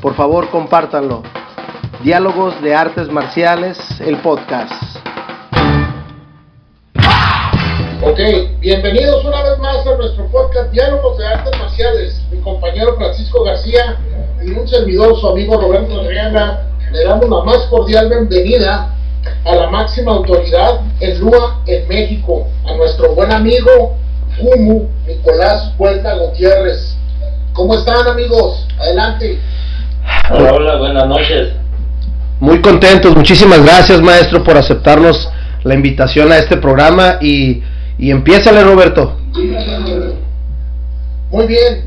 Por favor, compártanlo. Diálogos de Artes Marciales, el podcast. Ok, bienvenidos una vez más a nuestro podcast Diálogos de Artes Marciales. Mi compañero Francisco García y un servidor, su amigo Roberto Arriaga, le damos la más cordial bienvenida a la máxima autoridad en LUA en México, a nuestro buen amigo Kumu Nicolás Puerta Gutiérrez. ¿Cómo están amigos? Adelante. Hola, hola, buenas noches. Muy contentos, muchísimas gracias maestro por aceptarnos la invitación a este programa y, y empiézale Roberto. Muy bien.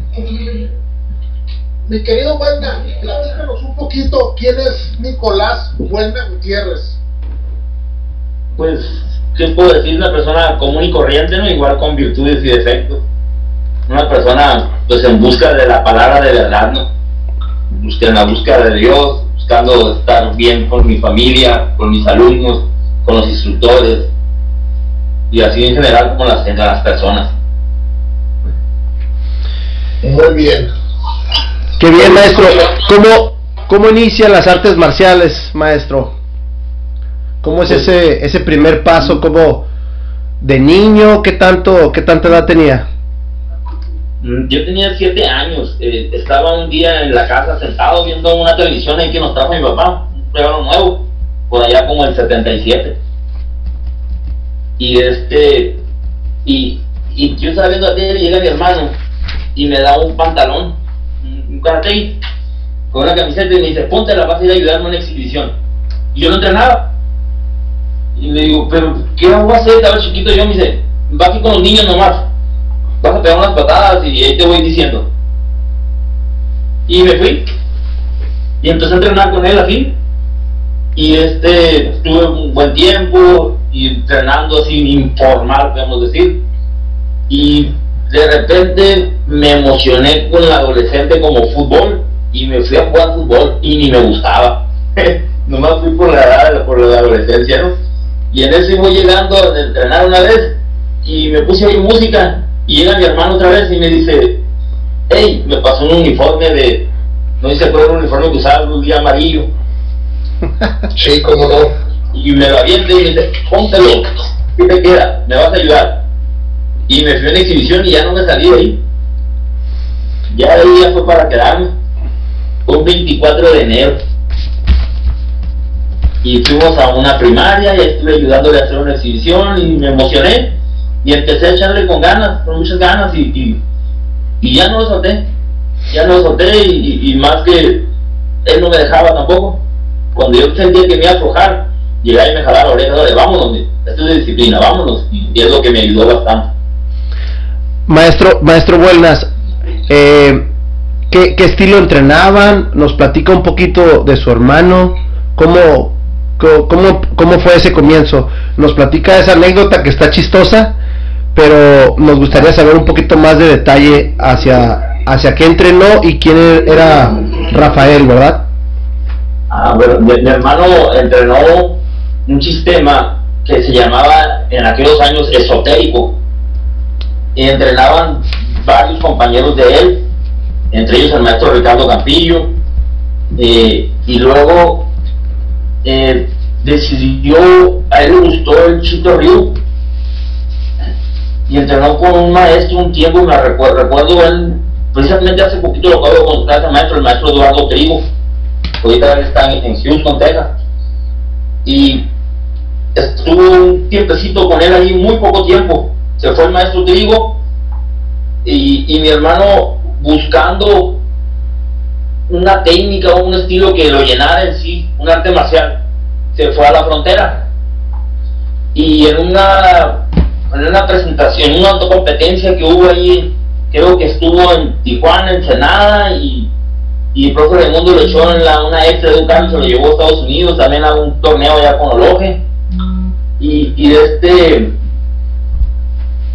Mi querido Buena, platícanos un poquito quién es Nicolás Buena Gutiérrez. Pues, ¿qué puedo decir? Una persona común y corriente, ¿no? Igual con virtudes y defectos. Una persona, pues, en busca de la palabra de verdad, ¿no? En la búsqueda de Dios, buscando estar bien con mi familia, con mis alumnos, con los instructores, y así en general con las, con las personas. Muy bien. Qué bien maestro. ¿Cómo, cómo inician las artes marciales, maestro? ¿Cómo es ese, ese primer paso? ¿Cómo de niño? ¿Qué tanto, qué tanta edad tenía? Yo tenía siete años, eh, estaba un día en la casa sentado viendo una televisión ahí que nos trajo mi papá, un regalo nuevo, por allá como el 77. Y este, y, y yo estaba viendo a tele llega mi hermano y me da un pantalón, un karate, con una camiseta y me dice, ponte la vas a ir a ayudarme a una exhibición. Y yo no entrenaba. Y le digo, pero ¿qué voy a hacer? Estaba chiquito yo, me dice, vas aquí con los niños nomás vas a pegar unas patadas y ahí te voy diciendo. Y me fui. Y empecé a entrenar con él así. Y este, estuve un buen tiempo y entrenando así informal, podemos decir. Y de repente me emocioné con el adolescente como fútbol y me fui a jugar fútbol y ni me gustaba. Nomás fui por la edad, por la adolescencia, ¿no? Y en eso voy llegando a entrenar una vez y me puse a música y llega mi hermano otra vez y me dice, hey, me pasó un uniforme de, no dice cuál era el uniforme que usaba, un día amarillo. Sí, cómo no. Y me lo avienta y me dice, póntelo, ¿qué te queda? ¿Me vas a ayudar? Y me fui a una exhibición y ya no me salí de ahí. Ya de ahí ya fue para quedarme. Fue un 24 de enero. Y fuimos a una primaria y estuve ayudándole a hacer una exhibición y me emocioné y empecé a echarle con ganas, con muchas ganas y, y, ya no lo solté, ya no lo solté y, y- más que él no me dejaba tampoco. Cuando yo sentía que me iba a aflojar, llegaba y me jalaba la oreja, "Dale, vámonos, esto es de disciplina, vámonos, y es lo que me ayudó bastante. Maestro, maestro Buenas, eh, ¿qué, qué estilo entrenaban? Nos platica un poquito de su hermano, cómo, cómo, cómo fue ese comienzo. Nos platica esa anécdota que está chistosa, pero nos gustaría saber un poquito más de detalle hacia, hacia qué entrenó y quién era Rafael, ¿verdad? Ah, bueno, mi, hermano entrenó un sistema que se llamaba en aquellos años esotérico. Y entrenaban varios compañeros de él, entre ellos el maestro Ricardo Campillo. eh, y luego eh, decidió, a él le gustó el Chito Ryu. Y entrenó con un maestro un tiempo, me recuerdo, recuerdo él, precisamente hace poquito lo acabo de consultar a ese maestro, el maestro Eduardo Trigo ahorita está en, Houston, Texas. Y estuvo un tiempecito con él ahí, muy poco tiempo. Se fue el maestro Trigo y, y mi hermano buscando una técnica o un estilo que lo llenara en sí, un arte marcial. Fue a la frontera y en una, en una presentación, en una competencia que hubo ahí, creo que estuvo en Tijuana, Ensenada y y el profe Raimundo lo echó en la, una extra de un cambio, se lo llevó a Estados Unidos, también a un torneo allá con Oloje. Y, y este,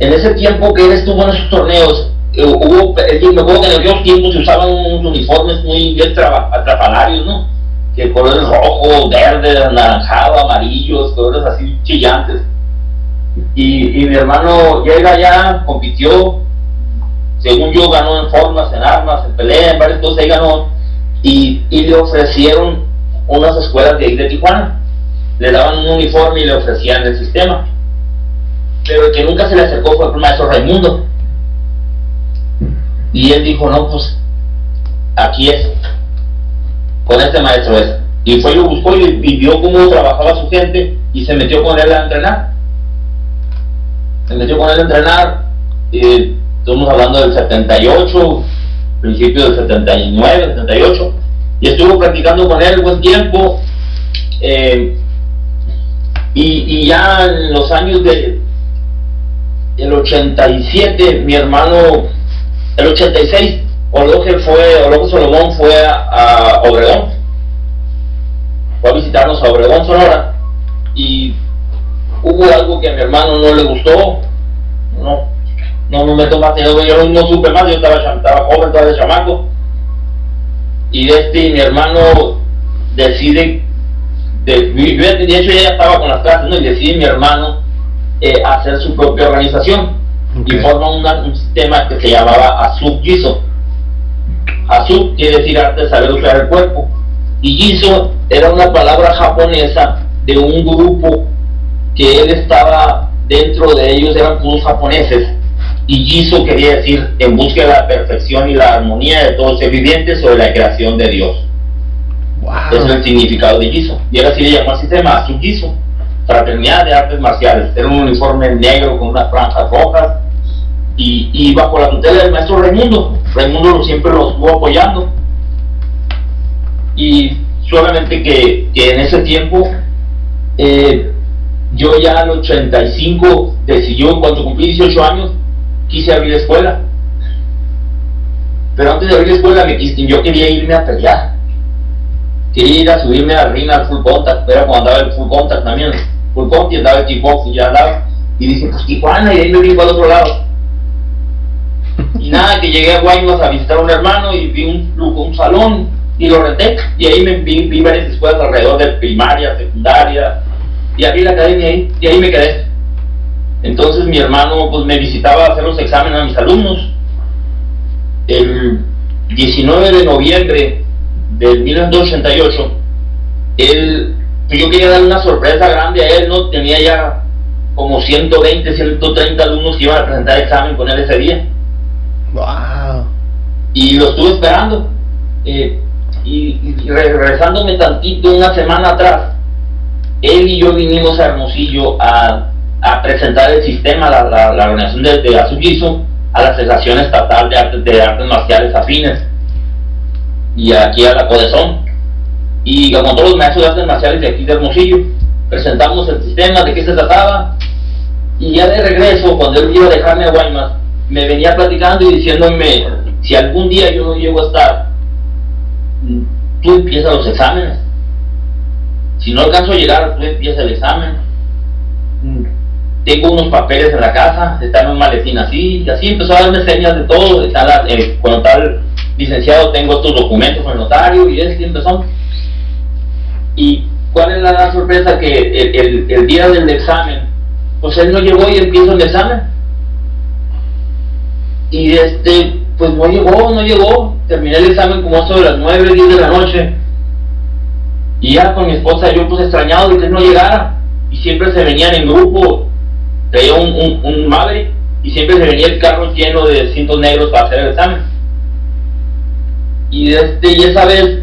en ese tiempo que él estuvo en esos torneos, eh, hubo, me acuerdo que en aquellos tiempos se usaban unos uniformes muy bien atrapalarios, ¿no? Que colores rojo, verde, anaranjado, amarillos, colores así chillantes. Y, y mi hermano llega allá, compitió, según yo ganó en formas, en armas, en pelea, en varias cosas, ahí ganó, y, y le ofrecieron unas escuelas de ahí de Tijuana, le daban un uniforme y le ofrecían el sistema, pero el que nunca se le acercó fue el maestro Raimundo, y él dijo, no, pues, aquí es, con este maestro es, y fue y lo buscó y, vio cómo trabajaba su gente, y se metió con él a entrenar, se metió con él a entrenar, y estamos hablando del 78, principio del 79, 78, y estuvo practicando con él buen tiempo, eh, y, ya en los años de el 87, mi hermano, el 86, Oloje fue, Solomón fue a, Obregón, fue a visitarnos a Obregón, Sonora, y hubo algo que a mi hermano no le gustó, no, no me meto más, yo, yo no supe más, yo estaba, estaba joven, todavía chamaco. Y este, mi hermano decide, de, de hecho ya estaba con las clases, ¿no? y decide mi hermano eh, hacer su propia organización. Y forma un sistema que se llamaba Azub Giso. Azub quiere decir arte de saber usar el cuerpo. Y Giso era una palabra japonesa de un grupo que él estaba dentro de ellos, eran todos japoneses y Giso quería decir en busca de la perfección y la armonía de todos los vivientes sobre la creación de Dios. Ese es el significado de Giso. Y ahora sí le llamó al sistema Azul Giso, Fraternidad de Artes Marciales. Era un uniforme negro con unas franjas rojas y, bajo la tutela del maestro Raimundo. Raimundo siempre lo estuvo apoyando. Y solamente que, en ese tiempo eh, yo ya al 85 decidió, cuando cumplí 18 años, quise abrir la escuela. Pero antes de abrir la escuela me quise, yo quería irme a pelear. Quería ir a subirme a la al full contact, era cuando andaba el full contact también. Full contact y andaba el kickboxing, ya andaba. Y dije, pues Tijuana, y ahí me vine al otro lado. Y nada, que llegué a Guaymas a visitar a un hermano y vi un, un salón y lo renté. Y ahí me vi, vi varias escuelas alrededor de primaria, secundaria. Y abrí la academia ahí, y ahí me quedé. Entonces mi hermano pues me visitaba a hacer los exámenes a mis alumnos. El 19 de noviembre del 1988, él, pues, yo quería darle una sorpresa grande a él, ¿no? Tenía ya como 120, 130 alumnos que iban a presentar examen con él ese día. Wow. Y lo estuve esperando. Eh, y, regresándome tantito una semana atrás, él y yo vinimos a Hermosillo a a presentar el sistema, la, la, la organización de, de a la Asociación Estatal de Artes, de Artes Marciales Afines y aquí a la CODESON. Y como todos los maestros de artes marciales de aquí de Hermosillo, presentamos el sistema, de qué se trataba. Y ya de regreso, cuando él iba a dejarme a Guaymas, me venía platicando y diciéndome, si algún día yo no llego a estar, tú empiezas los exámenes. Si no alcanzo a llegar, tú empiezas el examen tengo unos papeles en la casa, está en un maletín así, y así empezó a darme señas de todo, está la, eh, cuando tal licenciado tengo estos documentos con el notario, y es que empezó. Y cuál es la sorpresa que el, el, día del examen, pues él no llegó y empiezo el examen. Y este, pues no llegó, no llegó, terminé el examen como de las 9, 10 de la noche. Y ya con mi esposa yo pues extrañado de que no llegara. Y siempre se venían en grupo, traía un, un, un y siempre se venía el carro lleno de cintos negros para hacer el examen. Y, este, y esa vez,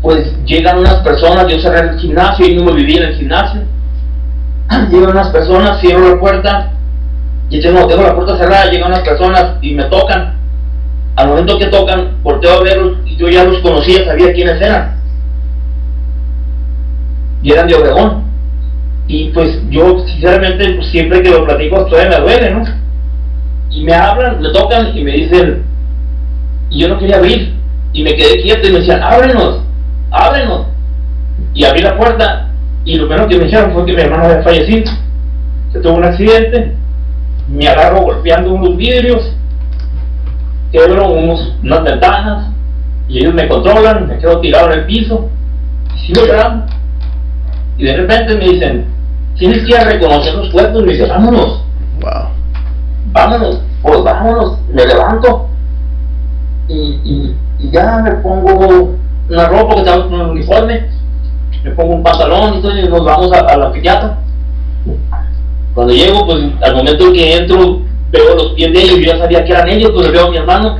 pues llegan unas personas, yo cerré el gimnasio y mismo vivía en el gimnasio. Llegan unas personas, cierro la puerta y tengo, tengo la puerta cerrada, llegan unas personas y me tocan. Al momento que tocan, volteo a verlos y yo ya los conocía, sabía quiénes eran. Y eran de Obregón. Y pues yo, sinceramente, pues, siempre que lo platico, todavía me duele, ¿no? Y me hablan, me tocan y me dicen, y yo no quería abrir. Y me quedé quieto y me decían, ábrenos, ábrenos. Y abrí la puerta y lo primero que me dijeron fue que mi hermano había fallecido, que tuvo un accidente, me agarro golpeando unos vidrios, quebro unos, unas ventanas y ellos me controlan, me quedo tirado en el piso y sigo llorando. Y de repente me dicen, tienes que ir a reconocer los cuerpos. Y me dice, vámonos. Wow. Vámonos, pues vámonos. Me levanto y, y, y ya me pongo una ropa que estaba con un uniforme, me pongo un pantalón y todo, y nos vamos a, a la psiquiatra. Cuando llego, pues al momento que entro, veo los pies de ellos, yo ya sabía que eran ellos, pues le veo a mi hermano,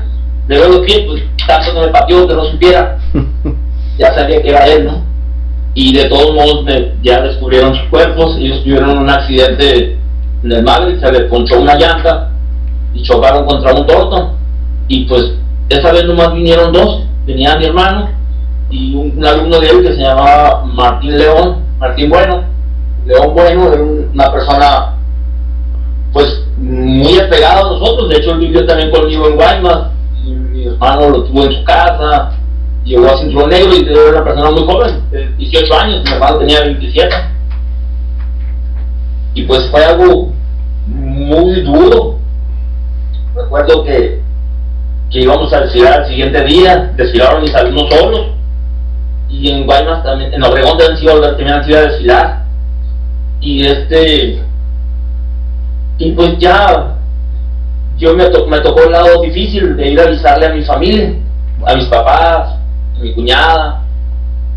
le veo los pies, pues tanto que me pateó que no supiera, ya sabía que era él, ¿no? Y de todos modos me- ya descubrieron sus cuerpos, ellos tuvieron un accidente en el Maverick, se le ponchó una llanta y chocaron contra un torto. Y pues esa vez nomás vinieron dos, venía mi hermano y un, un alumno de él que se llamaba Martín León, Martín Bueno. León Bueno era un- una persona pues muy apegado a nosotros, de hecho él vivió también conmigo en Guaymas, y mi hermano lo tuvo en su casa, llegó a Cinturón Negro y era una persona muy joven, de 18 años, mi hermano tenía 27. Y pues fue algo muy duro. Recuerdo que, que íbamos a desfilar el siguiente día, desfilaron mis alumnos solos, y en Guaymas también, en Obregón también también se iba a desfilar. Y este, y pues ya, yo me, me tocó el lado difícil de ir a avisarle a mi familia, a mis papás, a mi cuñada,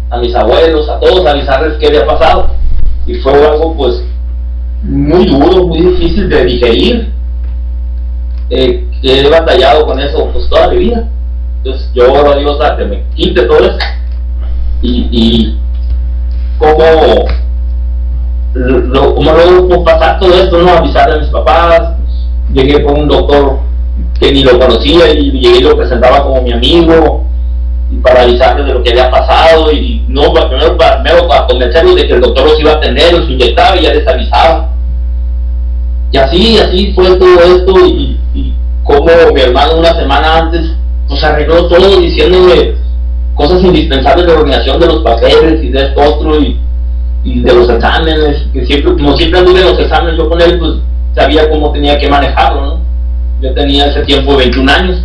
a mis abuelos, a todos, a avisarles qué había pasado. Y fue algo pues muy duro, muy difícil de digerir. Eh, he batallado con eso pues toda mi vida. Entonces yo oro a Dios a que me quite todo eso. Y, y cómo, lo, cómo luego pasar todo esto, ¿no? Avisarle a mis papás. Llegué con un doctor que ni lo conocía y llegué y lo presentaba como mi amigo y para avisarles de lo que había pasado y no, primero para, primero para de que el doctor los iba a atender, los inyectaba y ya les avisaba. Y así, así fue todo esto y, y como mi hermano una semana antes nos arregló todo diciéndome cosas indispensables de organización de los papeles y de esto otro y, y de los exámenes, que siempre, como siempre anduve en los exámenes yo con él, pues sabía cómo tenía que manejarlo, ¿no? Yo tenía ese tiempo 21 años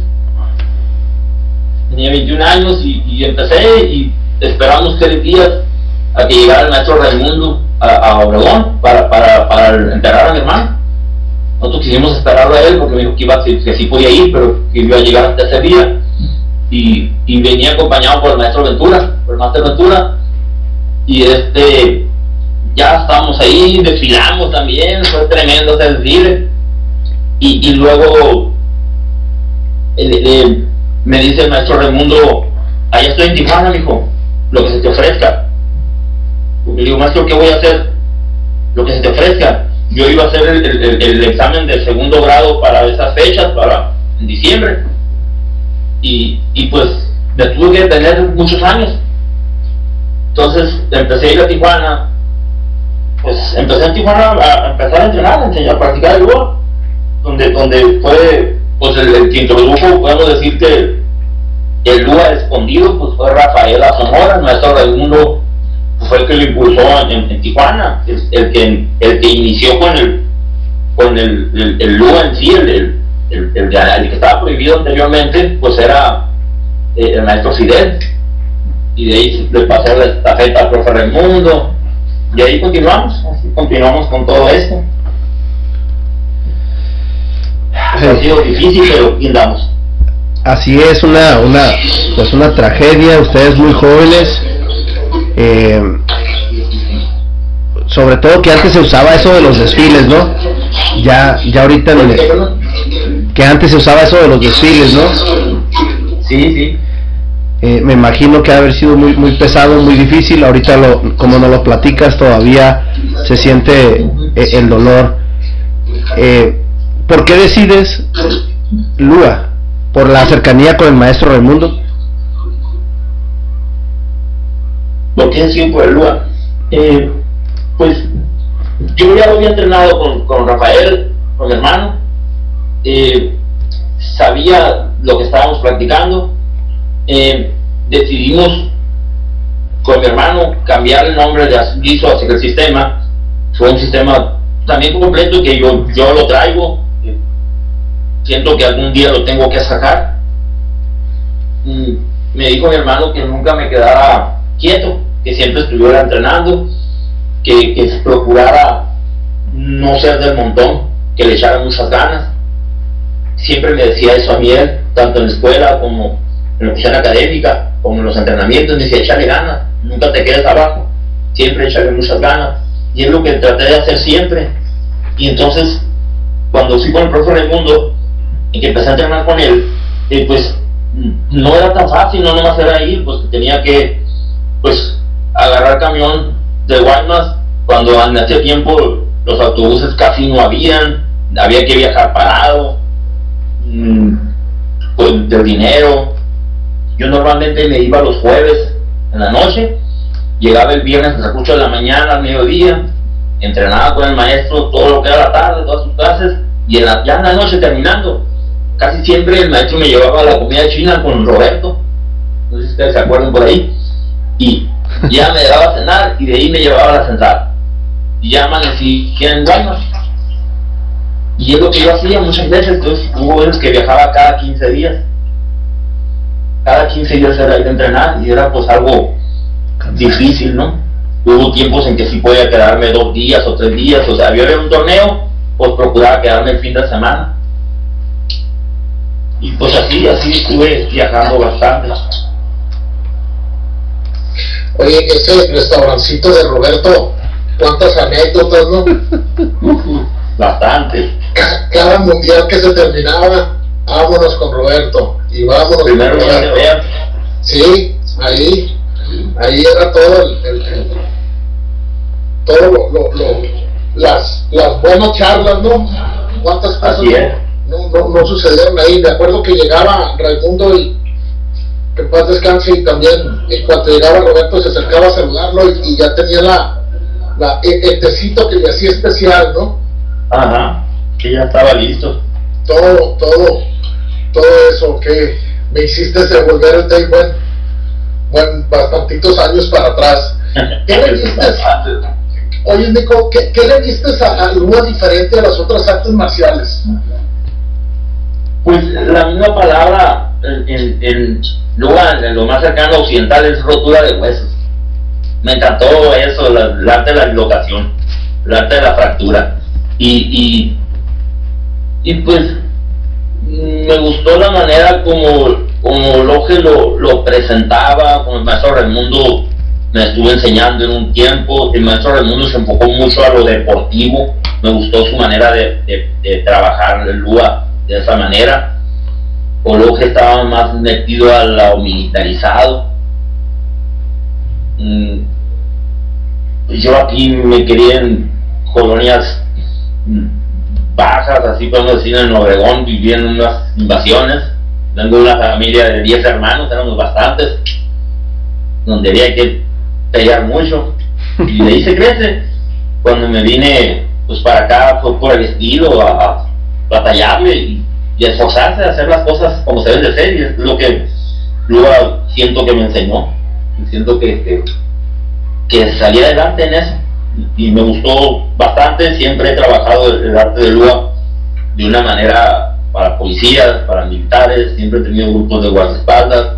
tenía 21 años y, y empecé y esperamos tres días a que llegara el maestro Raimundo a, a Obregón para, para, para enterrar a mi hermano. Nosotros quisimos esperarlo a él porque me dijo que, iba, que sí podía ir, pero que iba a llegar hasta ese día. Y, y venía acompañado por el maestro Ventura, por el maestro Ventura. Y este, ya estábamos ahí, desfilamos también, fue tremendo desfile. Y, y luego me dice el maestro Raimundo, allá estoy en Tijuana, mijo, lo que se te ofrezca. Le digo, maestro, ¿qué voy a hacer? Lo que se te ofrezca. Yo iba a hacer el, el- examen de segundo grado para esas fechas, para en diciembre. Y, y pues me tuve que tener muchos años. Entonces empecé a ir a Tijuana. Pues empecé en Tijuana a, empezar a entrenar, a enseñar, a practicar el lugar donde, donde fue pues el, que introdujo, podemos decir que el Lua escondido, pues fue Rafael Zamora, el maestro Raimundo fue el que lo impulsó en, Tijuana, el, el que, el que inició con el con el, el, el en sí, el, el, el, el que estaba prohibido anteriormente, pues era eh, el maestro Fidel, y de ahí le pasó la estafeta al profe Raimundo, y ahí continuamos, así continuamos con todo esto. Ha sido difícil, pero andamos. Así es, una, una, pues una tragedia, ustedes muy jóvenes, eh, sobre todo que antes se usaba eso de los desfiles, ¿no? Ya, ya ahorita, en el- que antes se usaba eso de los desfiles, ¿no? Sí, sí. Eh, me imagino que ha haber sido muy, muy pesado, muy difícil, ahorita lo, como no lo platicas todavía se siente eh, el dolor. Eh, ¿Por qué decides, Lua? ¿Por la cercanía con el maestro Raimundo? ¿Por qué decir por el Lua? Eh, pues yo ya lo había entrenado con, con Rafael, con mi hermano. Eh, sabía lo que estábamos practicando. Eh, decidimos con mi hermano cambiar el nombre de Guiso hacia el sistema. Fue un sistema también completo que yo, yo lo traigo. Siento que algún día lo tengo que sacar. Mm, me dijo mi hermano que nunca me quedara quieto, que siempre estuviera entrenando, que, que procurara no ser del montón, que le echara muchas ganas. Siempre me decía eso a mí tanto en la escuela como en la oficina académica, como en los entrenamientos, me decía, échale ganas, nunca te quedes abajo, siempre echarle muchas ganas. Y es lo que traté de hacer siempre. Y entonces, cuando fui con el profe Raimundo y que empecé a entrenar con él, eh, pues no era tan fácil, no nomás era ir, pues tenía que pues agarrar camión de Guaymas cuando en ese tiempo los autobuses casi no habían, había que viajar parado, mm, pues de dinero. Yo normalmente me iba los jueves en la noche, llegaba el viernes a las 8 de la mañana, al mediodía, entrenaba con el maestro todo lo que era la tarde, todas sus clases, y en la, ya en la noche terminando, casi siempre el maestro me llevaba a la comida china con Roberto, no sé si ustedes se acuerdan por ahí, y ya me daba a cenar y de ahí me llevaba a la central. Y ya amanecí en Guaymas. Y es lo que yo hacía muchas veces, entonces hubo veces que viajaba cada 15 días. Cada 15 días era ir a entrenar y era pues algo difícil, ¿no? Hubo tiempos en que sí podía quedarme dos días o tres días, o sea, había un torneo, pues procuraba quedarme el fin de semana. Y pues así, así estuve viajando bastante. Oye, ese restaurancito de Roberto, cuántas anécdotas, ¿no? Bastante. Cada mundial que se terminaba, vámonos con Roberto. Y vámonos con Roberto. Sí, ahí, ahí era todo el, el- el- todo lo, lo- lo- las, las buenas charlas, ¿no? ¿Cuántas cosas no, no, no sucedieron ahí? Me acuerdo que llegaba Raimundo y que en paz descanse y también en cuanto llegaba Roberto se acercaba a saludarlo y, y ya tenía la, la el, el tecito que le hacía especial, ¿no? Ajá, que ya estaba listo. Todo, todo, todo eso que me hiciste devolver el té buen, buen bastantitos años para atrás. ¿Qué le diste? Oye, Nico, ¿qué, qué le viste a, a Lua diferente a las otras artes marciales? Pues la misma palabra en, en, en lo más cercano a occidental, es rotura de huesos. Me encantó eso, la- el arte de la dislocación, el arte de la fractura. Y, y, y pues me gustó la manera como, como Loge lo, lo presentaba, como el maestro Raimundo me estuvo enseñando en un tiempo, el maestro Raimundo se enfocó mucho a lo deportivo, me gustó su manera de, de, de trabajar el Lua de esa manera. Oloje estaba más metido a lo militarizado. Mm, Yo aquí me quería en colonias bajas, así podemos decir, en Obregón, viví en unas invasiones. De una familia de 10 hermanos, éramos bastantes, donde había que pelear mucho. Y de ahí se crece. Cuando me vine pues para acá fue por el estilo, a, a batallarle y, y esforzarse a hacer las cosas como se deben de hacer y es lo que luego siento que me enseñó siento que, que, que salí adelante en eso y me gustó bastante, siempre he trabajado el, el arte de Lua de una manera para policías, para militares, siempre he tenido grupos de guardaespaldas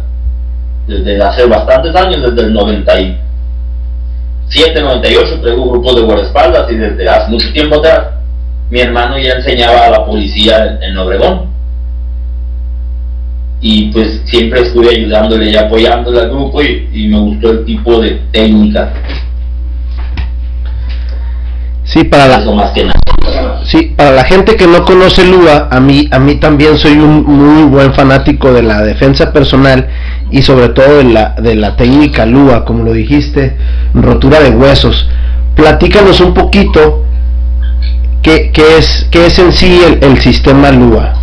desde hace bastantes años, desde el 97, 98 traigo grupos de guardaespaldas y desde hace mucho tiempo atrás mi hermano ya enseñaba a la policía en, en Obregón. Y pues siempre estuve ayudándole y apoyándole al grupo y, y me gustó el tipo de técnica Sí, para eso la, más que nada sí, para la gente que no conoce Lua, a mí, a mí también soy un muy buen fanático de la defensa personal y sobre todo de la, de la técnica Lua, como lo dijiste, rotura de huesos. Platícanos un poquito qué, qué es, qué es en sí el, el sistema Lua.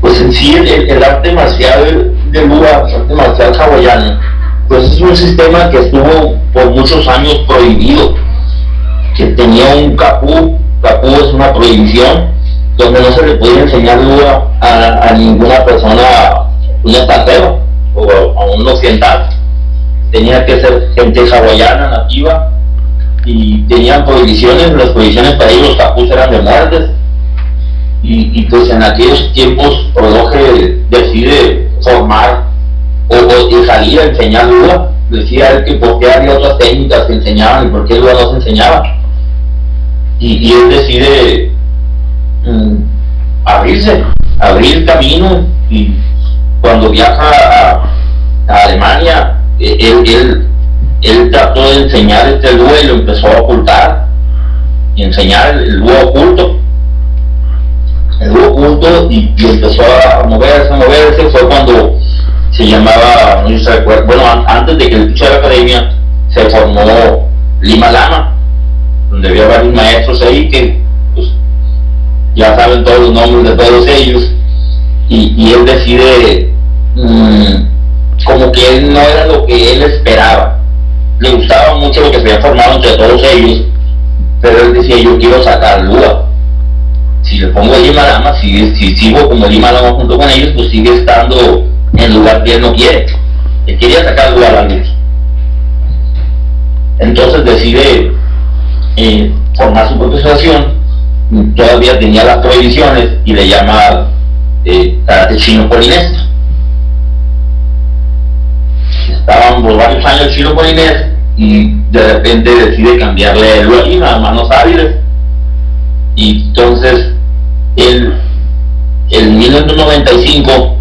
pues en sí el, el- el arte marcial de Lua, el arte marcial hawaiano, pues es un sistema que estuvo por muchos años prohibido, que tenía un capú, capú es una prohibición, donde no se le podía enseñar Lua a, ninguna persona un extranjero o a un occidental. Tenía que ser gente hawaiana, nativa, y tenían prohibiciones, las prohibiciones para ellos los capus eran de muertes. Y, pues en aquellos tiempos Prologe decide formar o, o salir a enseñar duda. Decía él que por qué había otras técnicas que enseñaban y por qué duda no se enseñaba. Y, él decide mm, abrirse, abrir camino y cuando viaja a, Alemania, e, él, él, trató de enseñar este lugar y lo empezó a ocultar y enseñar el lugar oculto. El lugar oculto y, empezó a moverse, a moverse. Fue cuando se llamaba, no sé bueno, antes de que él escuchara la academia, se formó Lima Lama, donde había varios maestros ahí que pues, ya saben todos los nombres de todos ellos y, él decide mm, como que él no era lo que él esperaba. Le gustaba mucho lo que se había formado entre todos ellos, pero él decía, yo quiero sacar Lua. Si le pongo el Lama si, si sigo como Lima Lama junto con ellos, pues sigue estando en lugar que él no quiere. Él quería sacar Lua a la luz. Entonces decide eh, formar su propia asociación, todavía tenía las prohibiciones y le llama eh, chino polinés. Estaban por varios años chino polinés y de repente decide cambiarle el a manos hábiles. Y entonces, el, en 1995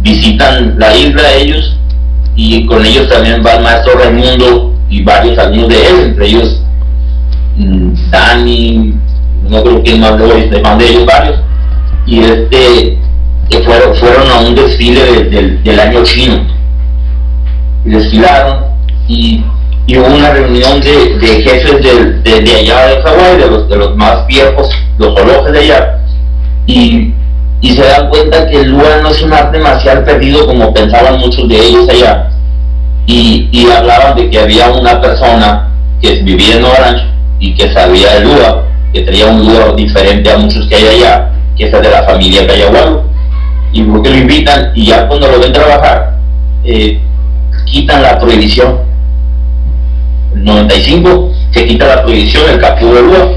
visitan la isla ellos y con ellos también va el maestro Raimundo y varios alumnos de él, entre ellos mm, Dani, no creo que más de, de ellos varios, y este fueron, fueron a un desfile del año chino. Y desfilaron y, hubo una reunión de, jefes de, allá de Hawái, de los, de los más viejos, los olojes de allá, y, se dan cuenta que el Lua no es un arte marcial perdido como pensaban muchos de ellos allá. Y, y hablaban de que había una persona que vivía en Orange y que sabía el Lua, que tenía un Lua diferente a muchos que hay allá, que es de la familia Cayagualo, y porque lo invitan y ya cuando lo ven trabajar, eh, quitan la prohibición. En 95 se quita la prohibición, el capítulo de lua.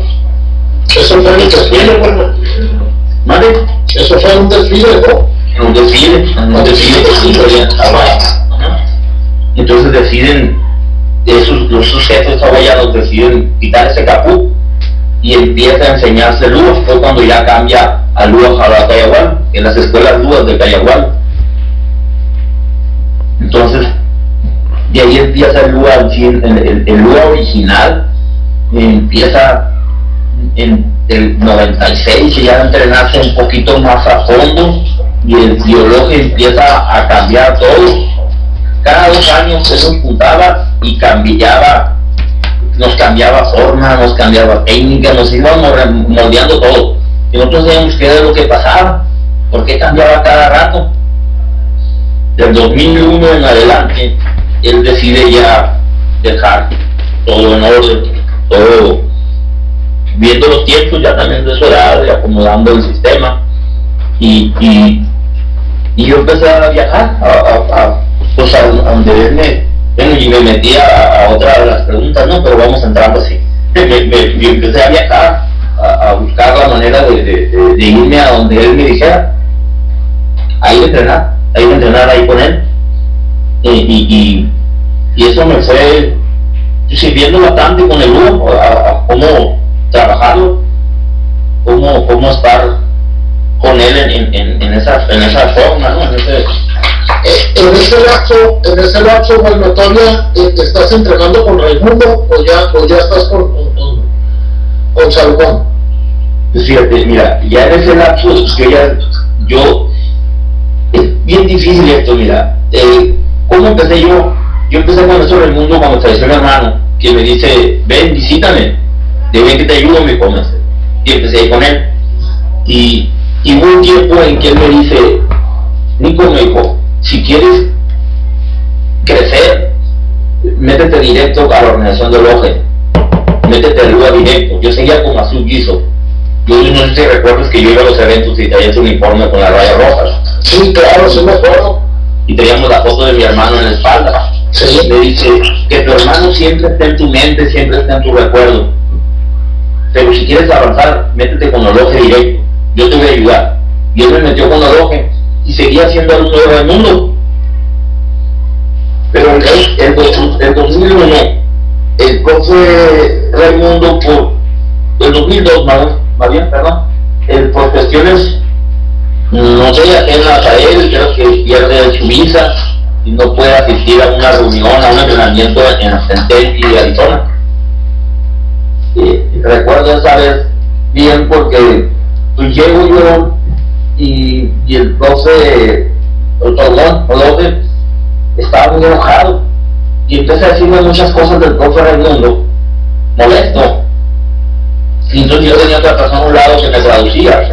Eso fue. ¿Vale? Eso fue un desfile, ¿no? Un desfile, un desfile que sí, Entonces deciden, esos, los sujetos hawaianos deciden quitar ese capú y empieza a enseñarse luz, fue cuando ya cambia a Lua a la Cayagual, en las escuelas Luas de Cayagual. Entonces, de ahí empieza el Lua, el, el, Lua original, empieza en el 96 y ya entrenarse un poquito más a fondo y el biología empieza a cambiar todo. Cada dos años se nos juntaba y cambiaba nos cambiaba forma, nos cambiaba técnica, nos íbamos moldeando todo. Y nosotros sabíamos qué era lo que pasaba, por qué cambiaba cada rato. Del 2001 en adelante, él decide ya dejar todo en orden, todo viendo los tiempos ya también de su edad, y acomodando el sistema. Y, y, yo empecé a viajar a, a, a, pues a, donde me y me metí a, otra de las preguntas, ¿no? Pero vamos entrando así. Me, empecé a viajar, a, buscar la manera de, irme a donde él me dijera. Ahí de entrenar, ahí de entrenar ahí con él. Y, y, eso me fue sirviendo bastante con el grupo, a, cómo trabajarlo, cómo, cómo estar con él en, en, en, esa, en esa forma, ¿no? En ese, en ese lapso, en ese lapso, bueno, todavía eh, estás entrenando con Raimundo o ya, o ya estás con, con, con Salomón. Pues fíjate, mira, ya en ese lapso, pues que ya, yo, es bien difícil esto, mira, eh, ¿cómo empecé yo? Yo empecé con eso del mundo cuando falleció mi hermano, que me dice, ven, visítame, de ven que te ayudo, me comes. Y empecé ahí con él. Y, y hubo un tiempo en que él me dice, Nico, me dijo, si quieres crecer, métete directo a la organización del OGE, métete al lugar directo. Yo seguía con Azul Guiso. Yo no sé si recuerdas que yo iba a los eventos y traía su uniforme con las rayas rojas. Sí, claro, sí me acuerdo. Y teníamos la foto de mi hermano en la espalda. Sí. Le dice que tu hermano siempre esté en tu mente, siempre esté en tu recuerdo. Pero si quieres avanzar, métete con Oloje directo. Yo te voy a ayudar. Y él me metió con Oloje y seguía siendo alumno de Raimundo. Pero el, el, el 2001, el profe Raimundo, por el 2002, más, más bien, perdón, el, por cuestiones, no sé, ajenas a él, creo que pierde su visa y no puede asistir a una reunión, a un entrenamiento en Centel y Arizona. Y recuerdo esa vez bien porque pues llego yo y, y el profe Otolón, Olofe, estaba muy enojado y empecé a decirme muchas cosas del profe Raimundo, molesto. Y entonces yo tenía otra persona a un lado que me traducía.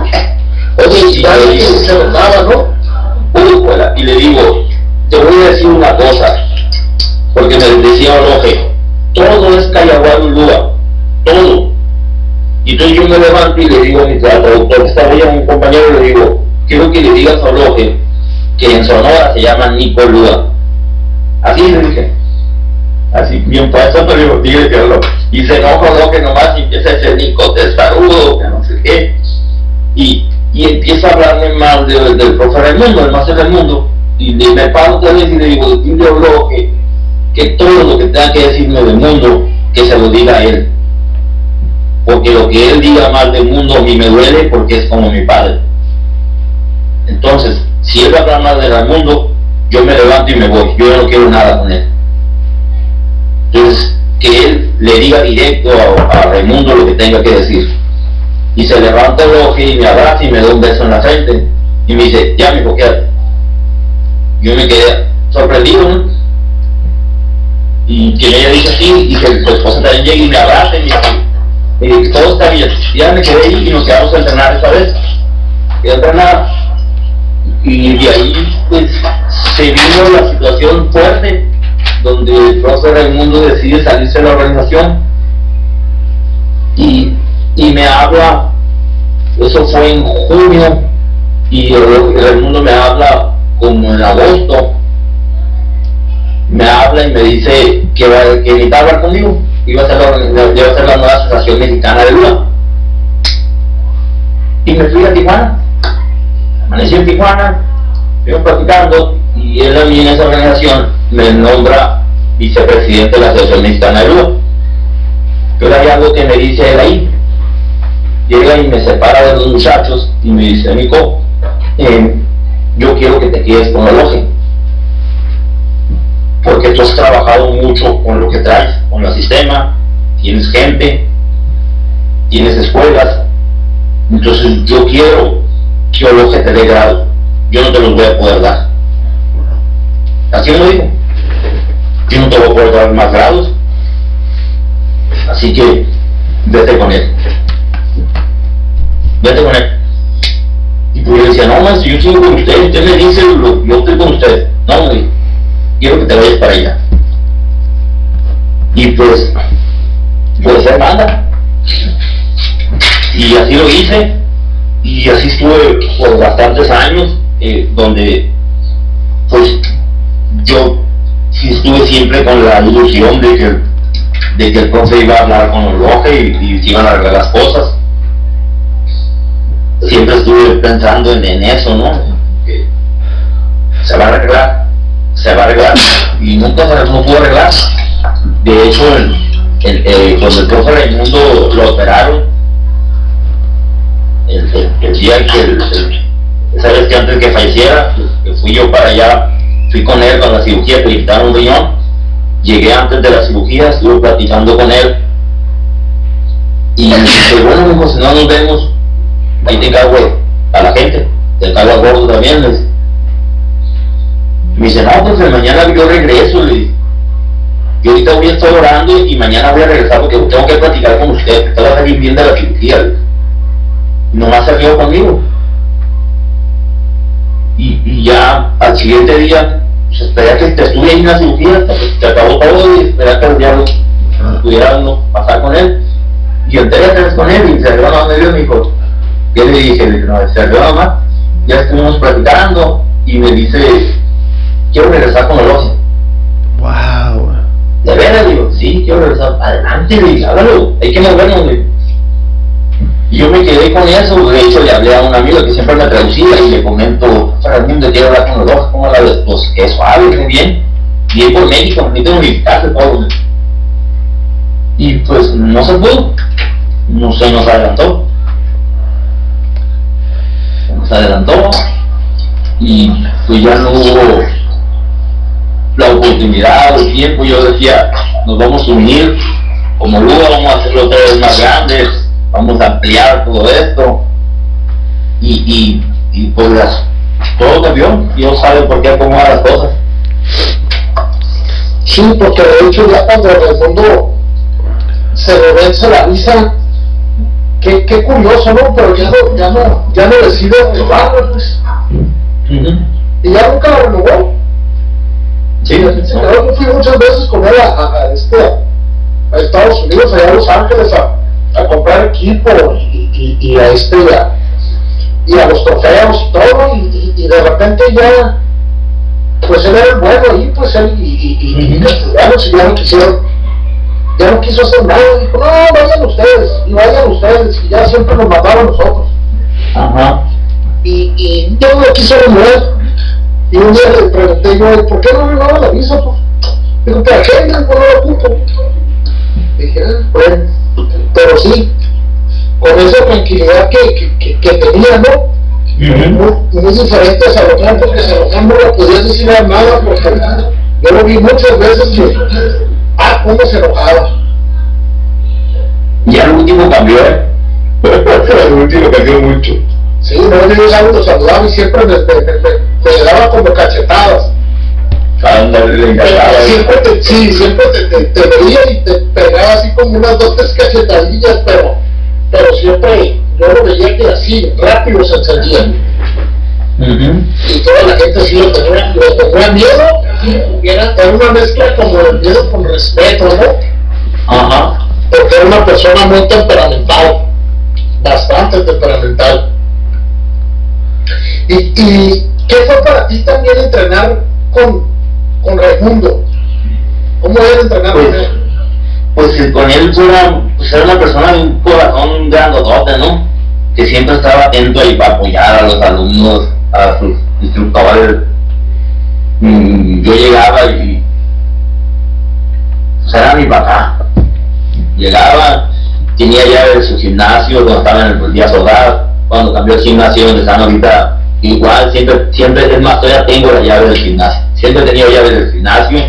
Oye, y le digo, se notaba, ¿no? Y le digo, te voy a decir una cosa, porque me decía Oloje, todo es Cayaguarulúa, todo. Y entonces yo me levanto y le digo a mi traductor estaba a mi compañero, le digo, quiero que le digas a Oloje que en Sonora se llama Nicolúa. Así le dije. Así, bien puesto, pero digo, dile que lo. Y se enoja Oloje nomás y empieza a decir Nico testarudo, que no sé qué. Y, y empieza a hablarme mal de- del profe Raimundo, el máster del mundo, y le- me paro otra vez y le digo, dile a Oloje que todo lo que tenga que decirme del mundo, que se lo diga a él. Porque lo que él diga mal del mundo a mí me duele porque es como mi padre. Entonces, si él va a hablar mal de Raimundo, yo me levanto y me voy. Yo no quiero nada con él. Entonces, que él le diga directo a, a Raimundo lo que tenga que decir. Y se levanta ojo y me abraza y me da un beso en la frente. Y me dice, ya mi quédate. Yo me quedé sorprendido. Y que ella dice así, y que su esposa también llegue y me abrace y me que todo está bien. Ya me quedé ahí y nos quedamos a entrenar esta vez. A entrenar. Y de ahí, pues, se vino la situación fuerte, donde el profe Raimundo decide salirse de la organización. Y, y me habla, eso fue en junio, y Raimundo me habla como en agosto, me habla y me dice que, va, que necesita hablar conmigo, iba a ser la, iba a ser la nueva Asociación Mexicana de Lula. Y me fui a Tijuana, amanecí en Tijuana, fuimos platicando, y él a mí en esa organización me nombra vicepresidente de la Asociación Mexicana de Lula. Pero hay algo que me dice él ahí, llega y me separa de los muchachos y me dice, Nico, eh, yo quiero que te quedes con el oje porque tú has trabajado mucho con lo que traes, con el sistema, tienes gente, tienes escuelas, entonces yo quiero que Oloje te dé grado, yo no te los voy a poder dar. Así lo dijo, yo no te voy a poder dar más grados, así que vete con él, vete con él. Y pues yo decía, no, más, yo sigo con usted, usted me dice, yo estoy con usted. No, quiero que te vayas para allá. Y pues, pues él manda. Y así lo hice, y así estuve por bastantes años, eh, donde, pues, yo estuve siempre con la ilusión de que, de que el profe iba a hablar con el loje y, se iban a arreglar las cosas siempre estuve pensando en, eso, ¿no? Se va a arreglar, se va a arreglar, y nunca se no pudo arreglar. De hecho, el, el, cuando el profe Raimundo lo operaron, el, el- día que, el, esa vez que antes que falleciera, que fui yo para allá, fui con él con la cirugía que quitaron un riñón, llegué antes de la cirugía, estuve platicando con él, y bueno, mijo, si no nos vemos, ahí te encargo a la gente, te encargo al gordo también. le dice. Me dice, no, pues mañana yo regreso, le. Yo ahorita voy a estar orando y mañana voy a regresar porque tengo que platicar con usted, que usted va a salir bien de la cirugía. dice. Y nomás salió conmigo. Y, y ya al siguiente día, pues esperé a que te estuve en la cirugía, te acabó todo y esperé a que el diablo pudiera no, pasar con él. Y entré atrás con él y se arregló a medio y me dijo, ¿qué le dije? Le dije, no, se arregló mamá. ya estuvimos platicando y me dice, quiero regresar con el ocio. Wow. ¿De veras? Digo, sí, quiero regresar. Adelante, le hágalo, hay que movernos, güey. Y yo me quedé con eso, de hecho le hablé a un amigo que siempre me traducía y le comento, Raimundo, quiero hablar con el ojo, ¿cómo la ves? Pues que suave, muy bien. Y por México, necesito unificarse todo. Y pues no se pudo, no se nos adelantó. Se nos adelantó y pues ya no hubo la oportunidad, el tiempo, yo decía, nos vamos a unir como Lua, vamos a hacerlo todos más grandes, vamos a ampliar todo esto. Y, y, y pues las, todo cambió, Dios sabe por qué acomoda las cosas. Sí, porque de hecho ya cuando el mundo se le vence la visa, qué, qué curioso, ¿no? Pero ya no, ya no, ya no decide renovarlo, pues. Y ya nunca lo renovó. Sí, Sí, yo fui muchas veces con él a, a- a este, a Estados Unidos, allá a Los Ángeles, a, comprar equipo y, y- y a este, y a los trofeos y todo, y, y- y de repente ya, pues él era el bueno ahí, pues él, y, y, y, y Ujú. ya no, si ya no quisieron, ya no quiso hacer nada, dijo, no, vayan ustedes, y vayan ustedes, y ya siempre nos mandaban nosotros Ajá. y, y yo no quiso renovar. Y un día le pregunté yo, ¿por qué no renovaba la visa? Pues, dijo, ¿para qué? Dijo, no lo ocupo. Dije, ah, bueno, pero sí, con esa tranquilidad que, que, que, que tenía, ¿no? Muy, muy diferentes a los porque no le podías decir nada, porque yo lo vi muchas veces que, ah, cómo se enojaba. Ya el último cambió, ¿eh? el último cambió mucho. Sí, no, yo llegaba y lo saludaba y siempre me, me, me, me- daba como cachetadas. Ándale, le encantaba. Pero siempre te, sí, siempre te, te, te veía y te pegaba así como unas dos, tres cachetadillas, pero, pero siempre yo lo veía que así, rápido se encendía. Ujú. Y toda la gente sí lo tenía, le tenía miedo, y era, era una mezcla como de miedo con respeto, ¿no? Ajá. Porque era una persona muy temperamental, bastante temperamental. ¿Y, y qué fue para ti también entrenar con, con Raimundo? ¿Cómo era entrenar con Pues, él? pues con él pues era una persona de un corazón grandotote, ¿no? Que siempre estaba atento ahí para apoyar a los alumnos, a sus instructores. Mm, yo llegaba y pues era mi papá. Llegaba, tenía llave de su gimnasio, cuando estaba en el día soldado, cuando cambió el gimnasio donde están ahorita, igual, siempre, siempre, es más, todavía tengo la llave del gimnasio. Siempre tenía llave del gimnasio,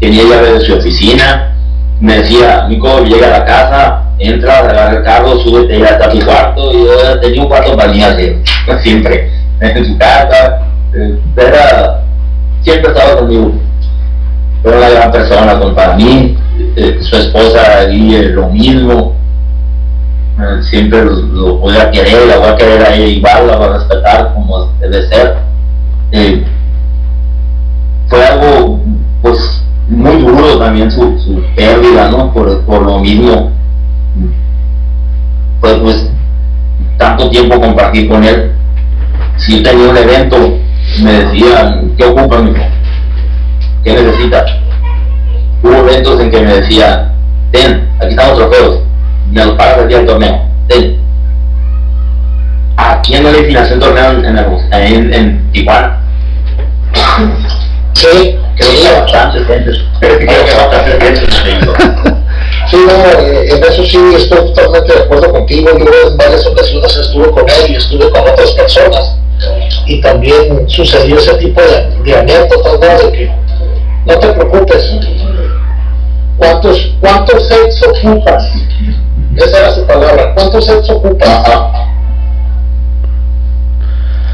tenía llave de su oficina, me decía, Nico, llega a la casa, entra, agarra el carro, súbete ya hasta tu cuarto, y yo tenía un cuarto para mí así, siempre, en su casa, eh, era, siempre estaba conmigo. Fue una gran persona para mí, eh, su esposa ahí eh, lo mismo, siempre lo, lo voy a querer, la voy a querer a ella igual, la voy a respetar como debe ser. Fue algo pues muy duro también su, su pérdida, ¿no? Por, por lo mismo. Pues, pues tanto tiempo compartir con él. Si tenía un evento, me decían, ¿qué ocupa mi? ¿Qué necesita? Hubo eventos en que me decían, ten, aquí están los trofeos, me los pagas el día del torneo. ¿A quién no le financié un torneo en, en, en, en Tijuana? Sí, Creo que bastante gente. Creo que bastante gente se hizo. sí, no, eh, en eso sí estoy totalmente de acuerdo contigo. Yo en varias ocasiones estuve con él y estuve con otras personas. Y también sucedió ese tipo de, de anécdotas, ¿no? De que no te preocupes. ¿Cuántos, cuántos sets ocupas? Esa era su palabra. ¿Cuántos sets ocupas? Ajá.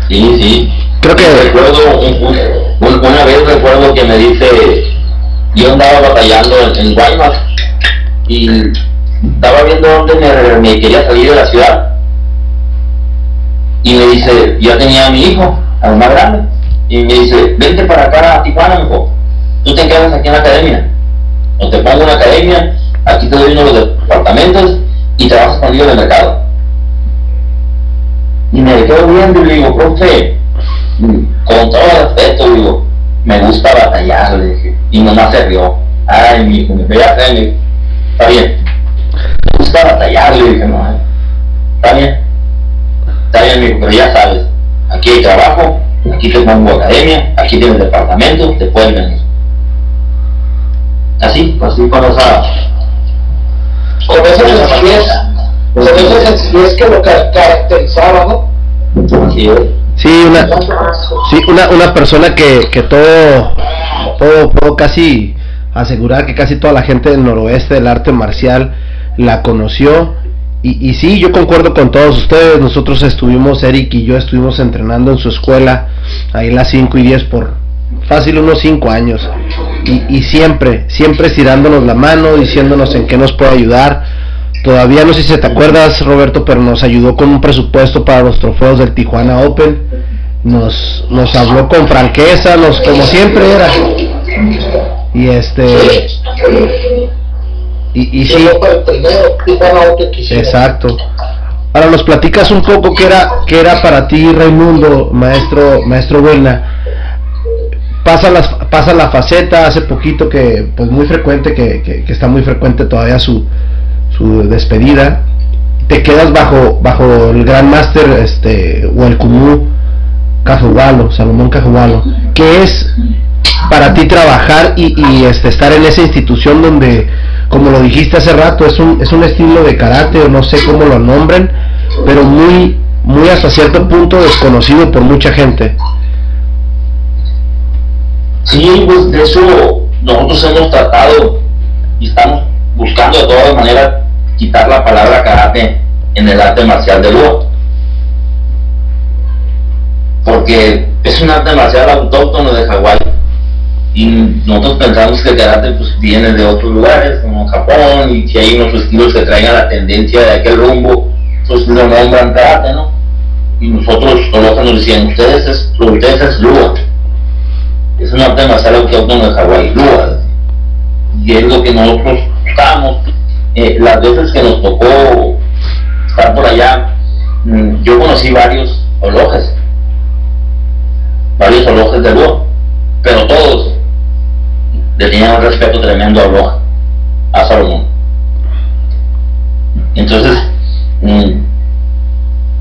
Sí, sí. Creo que- recuerdo un- un- un- una vez recuerdo que me dice yo andaba batallando en, en Guaymas y estaba viendo dónde me, me quería salir de la ciudad y me dice ya tenía a mi hijo al más grande y me dice vente para acá a Tijuana hijo tú te quedas aquí en la academia o te pongo en la academia aquí te doy uno de los departamentos y trabajas conmigo en el mercado Y me quedo viendo y le digo, profe, con todo respeto, digo, me gusta batallar, le dije. Y nomás se rió. Ay, mi hijo, me ya sé, está bien. Me gusta batallar, le dije, no, está bien. Está bien, mi hijo, pero ya sabes, aquí hay trabajo, aquí te pongo academia, aquí tienes departamento, te puedes venir. Así, así con esa... Con esa sencillez, con esa sencillez que lo caracterizaba, ¿no? Así es. Sí, una, sí, una, una persona que, que todo, todo, puedo casi asegurar que casi toda la gente del noroeste del arte marcial la conoció. Y, y sí, yo concuerdo con todos ustedes. Nosotros estuvimos, Eric y yo estuvimos entrenando en su escuela, ahí en las 5 y 10 por fácil unos 5 años. Y, y siempre, siempre estirándonos la mano, diciéndonos en qué nos puede ayudar Todavía no sé si te acuerdas, Roberto, pero nos ayudó con un presupuesto para los trofeos del Tijuana Open. Nos, nos habló con franqueza, nos, como siempre era. Y este. Y, y sí. Exacto. Ahora nos platicas un poco qué era, qué era para ti, Raimundo, maestro, maestro Buena. Pasa, las, pasa la faceta hace poquito que, pues muy frecuente, que, que, está muy frecuente todavía su, su despedida, te quedas bajo, bajo el Gran Master este, o el Kumu Cajubalo, Salomón Cajubalo, que es para ti trabajar y, y, este, estar en esa institución donde, como lo dijiste hace rato, es un, es un estilo de karate o no sé cómo lo nombren, pero muy, muy hasta cierto punto desconocido por mucha gente. Sí, pues de eso nosotros hemos tratado y estamos buscando de todas maneras quitar la palabra karate en el arte marcial de lujo. Porque es un arte marcial autóctono de Hawái. Y nosotros pensamos que el karate pues, viene de otros lugares, como Japón, y que hay unos estilos que traigan la tendencia de aquel rumbo, pues lo nombran karate, ¿no? Y nosotros solo nos decían, ustedes es, ustedes es Lua. Es un arte marcial autóctono de Hawái, Lua. Y es lo que nosotros buscamos eh, las veces que nos tocó estar por allá, mm, yo conocí varios olojes, varios olojes de luz, pero todos le tenían un respeto tremendo a Oloja, a Salomón. Entonces, mm,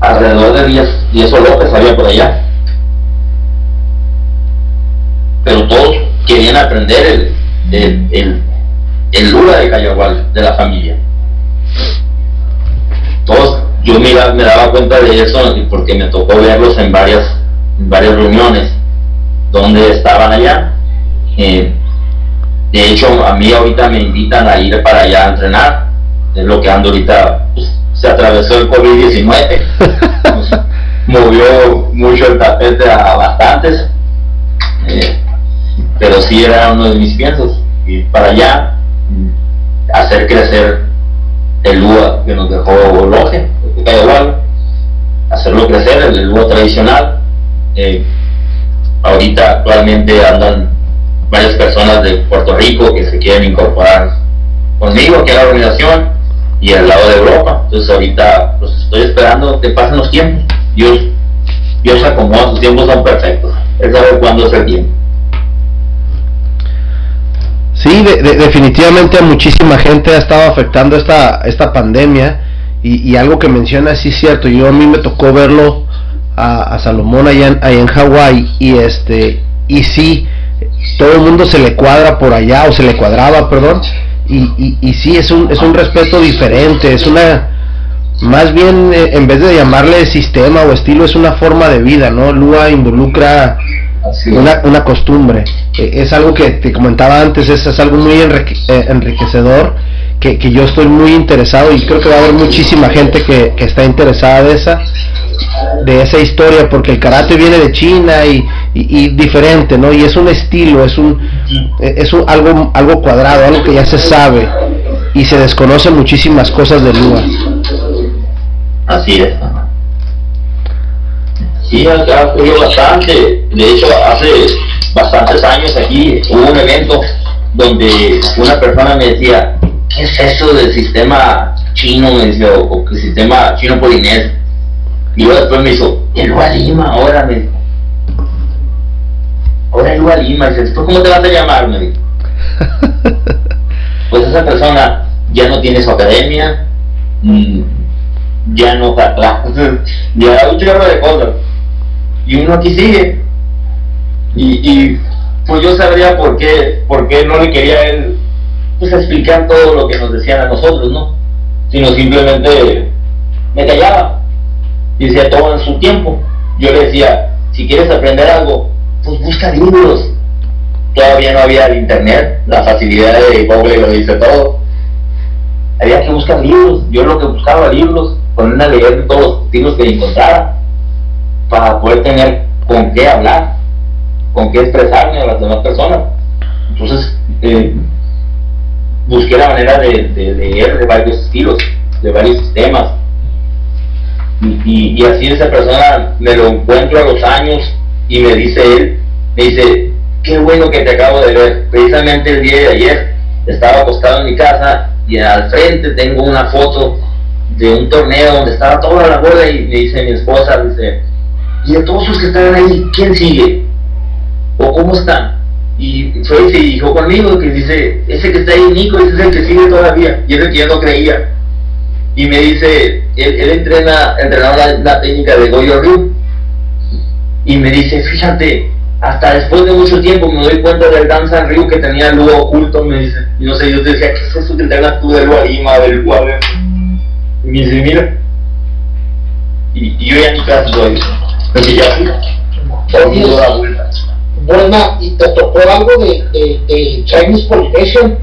alrededor de 10, 10 olojes había por allá, pero todos querían aprender el, el el Lula de Cayagual, de la familia. Todos, yo me, me daba cuenta de eso porque me tocó verlos en varias, varias reuniones donde estaban allá. Eh, de hecho, a mí ahorita me invitan a ir para allá a entrenar. Es lo que ando ahorita. Pues, se atravesó el COVID-19. Pues, movió mucho el tapete a, bastantes. Eh, pero sí era uno de mis piensos. Ir para allá hacer crecer el UA que nos dejó Loje, hacerlo crecer, el, el tradicional. Eh, ahorita actualmente andan varias personas de Puerto Rico que se quieren incorporar conmigo aquí a la organización y al lado de Europa. Entonces ahorita pues estoy esperando que pasen los tiempos. Dios, Dios acomoda, sus tiempos son perfectos. Es saber cuándo es el tiempo. Sí, definitivamente a muchísima gente ha estado afectando esta, esta pandemia y, algo que menciona sí es cierto, yo a mí me tocó verlo a, Salomón allá en, en Hawái y este y sí, todo el mundo se le cuadra por allá o se le cuadraba, perdón, y, y, y sí es un, es un respeto diferente, es una, más bien eh, en vez de llamarle sistema o estilo es una forma de vida, ¿no? Lua involucra una, una, costumbre. Eh, es algo que te comentaba antes, es, es algo muy eh, enriquecedor, que, que, yo estoy muy interesado y creo que va a haber muchísima gente que, que, está interesada de esa de esa historia porque el karate viene de China y, y, y diferente no y es un estilo es un eh, es un, algo algo cuadrado algo que ya se sabe y se desconocen muchísimas cosas de Lua así es Sí, ha ocurrido bastante. De hecho, hace bastantes años aquí hubo un evento donde una persona me decía, ¿qué es eso del sistema chino? Me decía, o, el sistema chino polinés. Y luego después me hizo, el Lua Lima, ahora me dijo. Ahora el Lua Lima, dice, ¿tú cómo te vas a llamar? Me dijo. Pues esa persona ya no tiene su academia, mm, ya no clases, ya un chorro de cosas. Y uno aquí sigue. Y, y pues yo sabría por qué, por qué no le quería él pues explicar todo lo que nos decían a nosotros, ¿no? Sino simplemente me callaba y decía todo en su tiempo. Yo le decía, si quieres aprender algo, pues busca libros. Todavía no había el internet, la facilidad de Google lo dice todo. Había que buscar libros, yo lo que buscaba libros, ponerme a leer todos los libros que encontrara para poder tener con qué hablar, con qué expresarme a las demás personas. Entonces, eh, busqué la manera de, leer de varios estilos, de varios sistemas, y, y, así esa persona me lo encuentro a los años y me dice él, me dice, qué bueno que te acabo de ver. Precisamente el día de ayer estaba acostado en mi casa y al frente tengo una foto de un torneo donde estaba toda la bola y me dice mi esposa, dice, y de todos los que estaban ahí, ¿quién sigue? ¿O cómo están? Y fue y se dijo conmigo que dice, ese que está ahí, Nico, ese es el que sigue todavía. Y ese que yo no creía y me dice, él, entrena, entrenaba la, técnica de Goyo Ryu, y me dice, fíjate, hasta después de mucho tiempo me doy cuenta del Danza Ryu que tenía lujo oculto, me dice, y no sé, yo te decía, ¿qué es eso que entrenas tú del Guarima, del Guave? Y me dice, mira, y, yo ya ni casi doy, Oye, la vuelta. Buena, ¿y te tocó algo de, de, de Chinese Polynesian?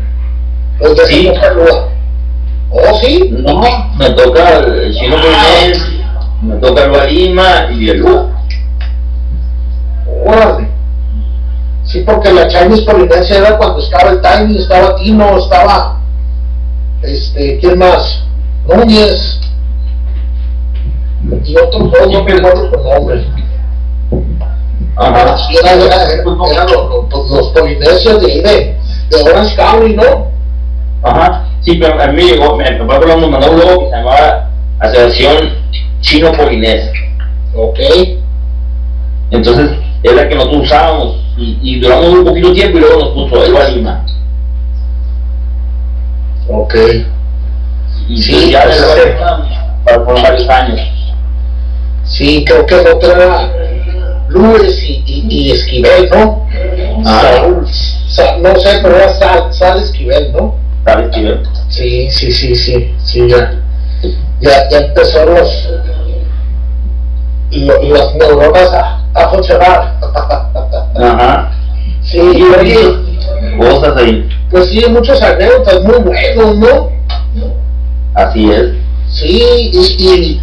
sí. ¿Oh, sí? No, me toca el chino Polynés, me toca el Guarima y el Lua. Órale. Sí, porque la Chinese Polinesia era cuando estaba el Tiny, estaba Tino, estaba. Este, ¿quién más? Núñez. Y otros dos, no me acuerdo con nombre. Ajá. Sí, eran los, los, polinesios de, de, de Orange County, ¿no? Ajá. Sí, pero a mí me llegó, me, me me mandó un logo que se llamaba Asociación Chino Polinés. Ok. Entonces, es la que nosotros usábamos y, y, duramos un poquito tiempo y luego nos puso el Lima. Ok. Y sí, ya pues, después, para por varios años. Sí, creo que otra era Lourdes y, y, y, Esquivel, ¿no? Ah. no sé, pero era Sal, Sal Esquivel, ¿no? Sí, sí, sí, sí, sí, ya. Ya, ya empezó los, los, las neuronas a, a funcionar. Ajá. Sí, y oye, cosas ahí. Pues sí, muchos anécdotas muy buenos, ¿no? Así es. Sí, y, y,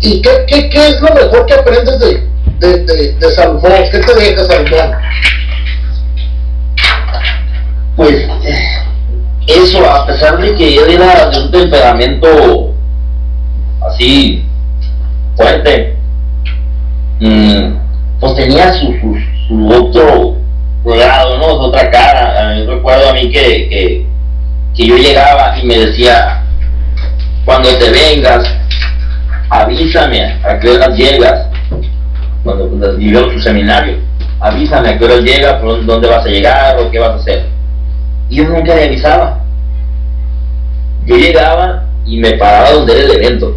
y ¿qué, qué, qué es lo mejor que aprendes de, de, de, de Salomón? ¿Qué te deja Salomón? Pues eso, a pesar de que él era de un temperamento así fuerte, mm, pues tenía su, su, otro lado, ¿no? Su otra cara. Yo recuerdo a mí que, que, que yo llegaba y me decía, cuando te vengas, avísame a qué horas llegas, cuando, cuando a su seminario, avísame a qué horas llegas, dónde vas a llegar o qué vas a hacer y yo nunca le avisaba. Yo llegaba y me paraba donde era el evento.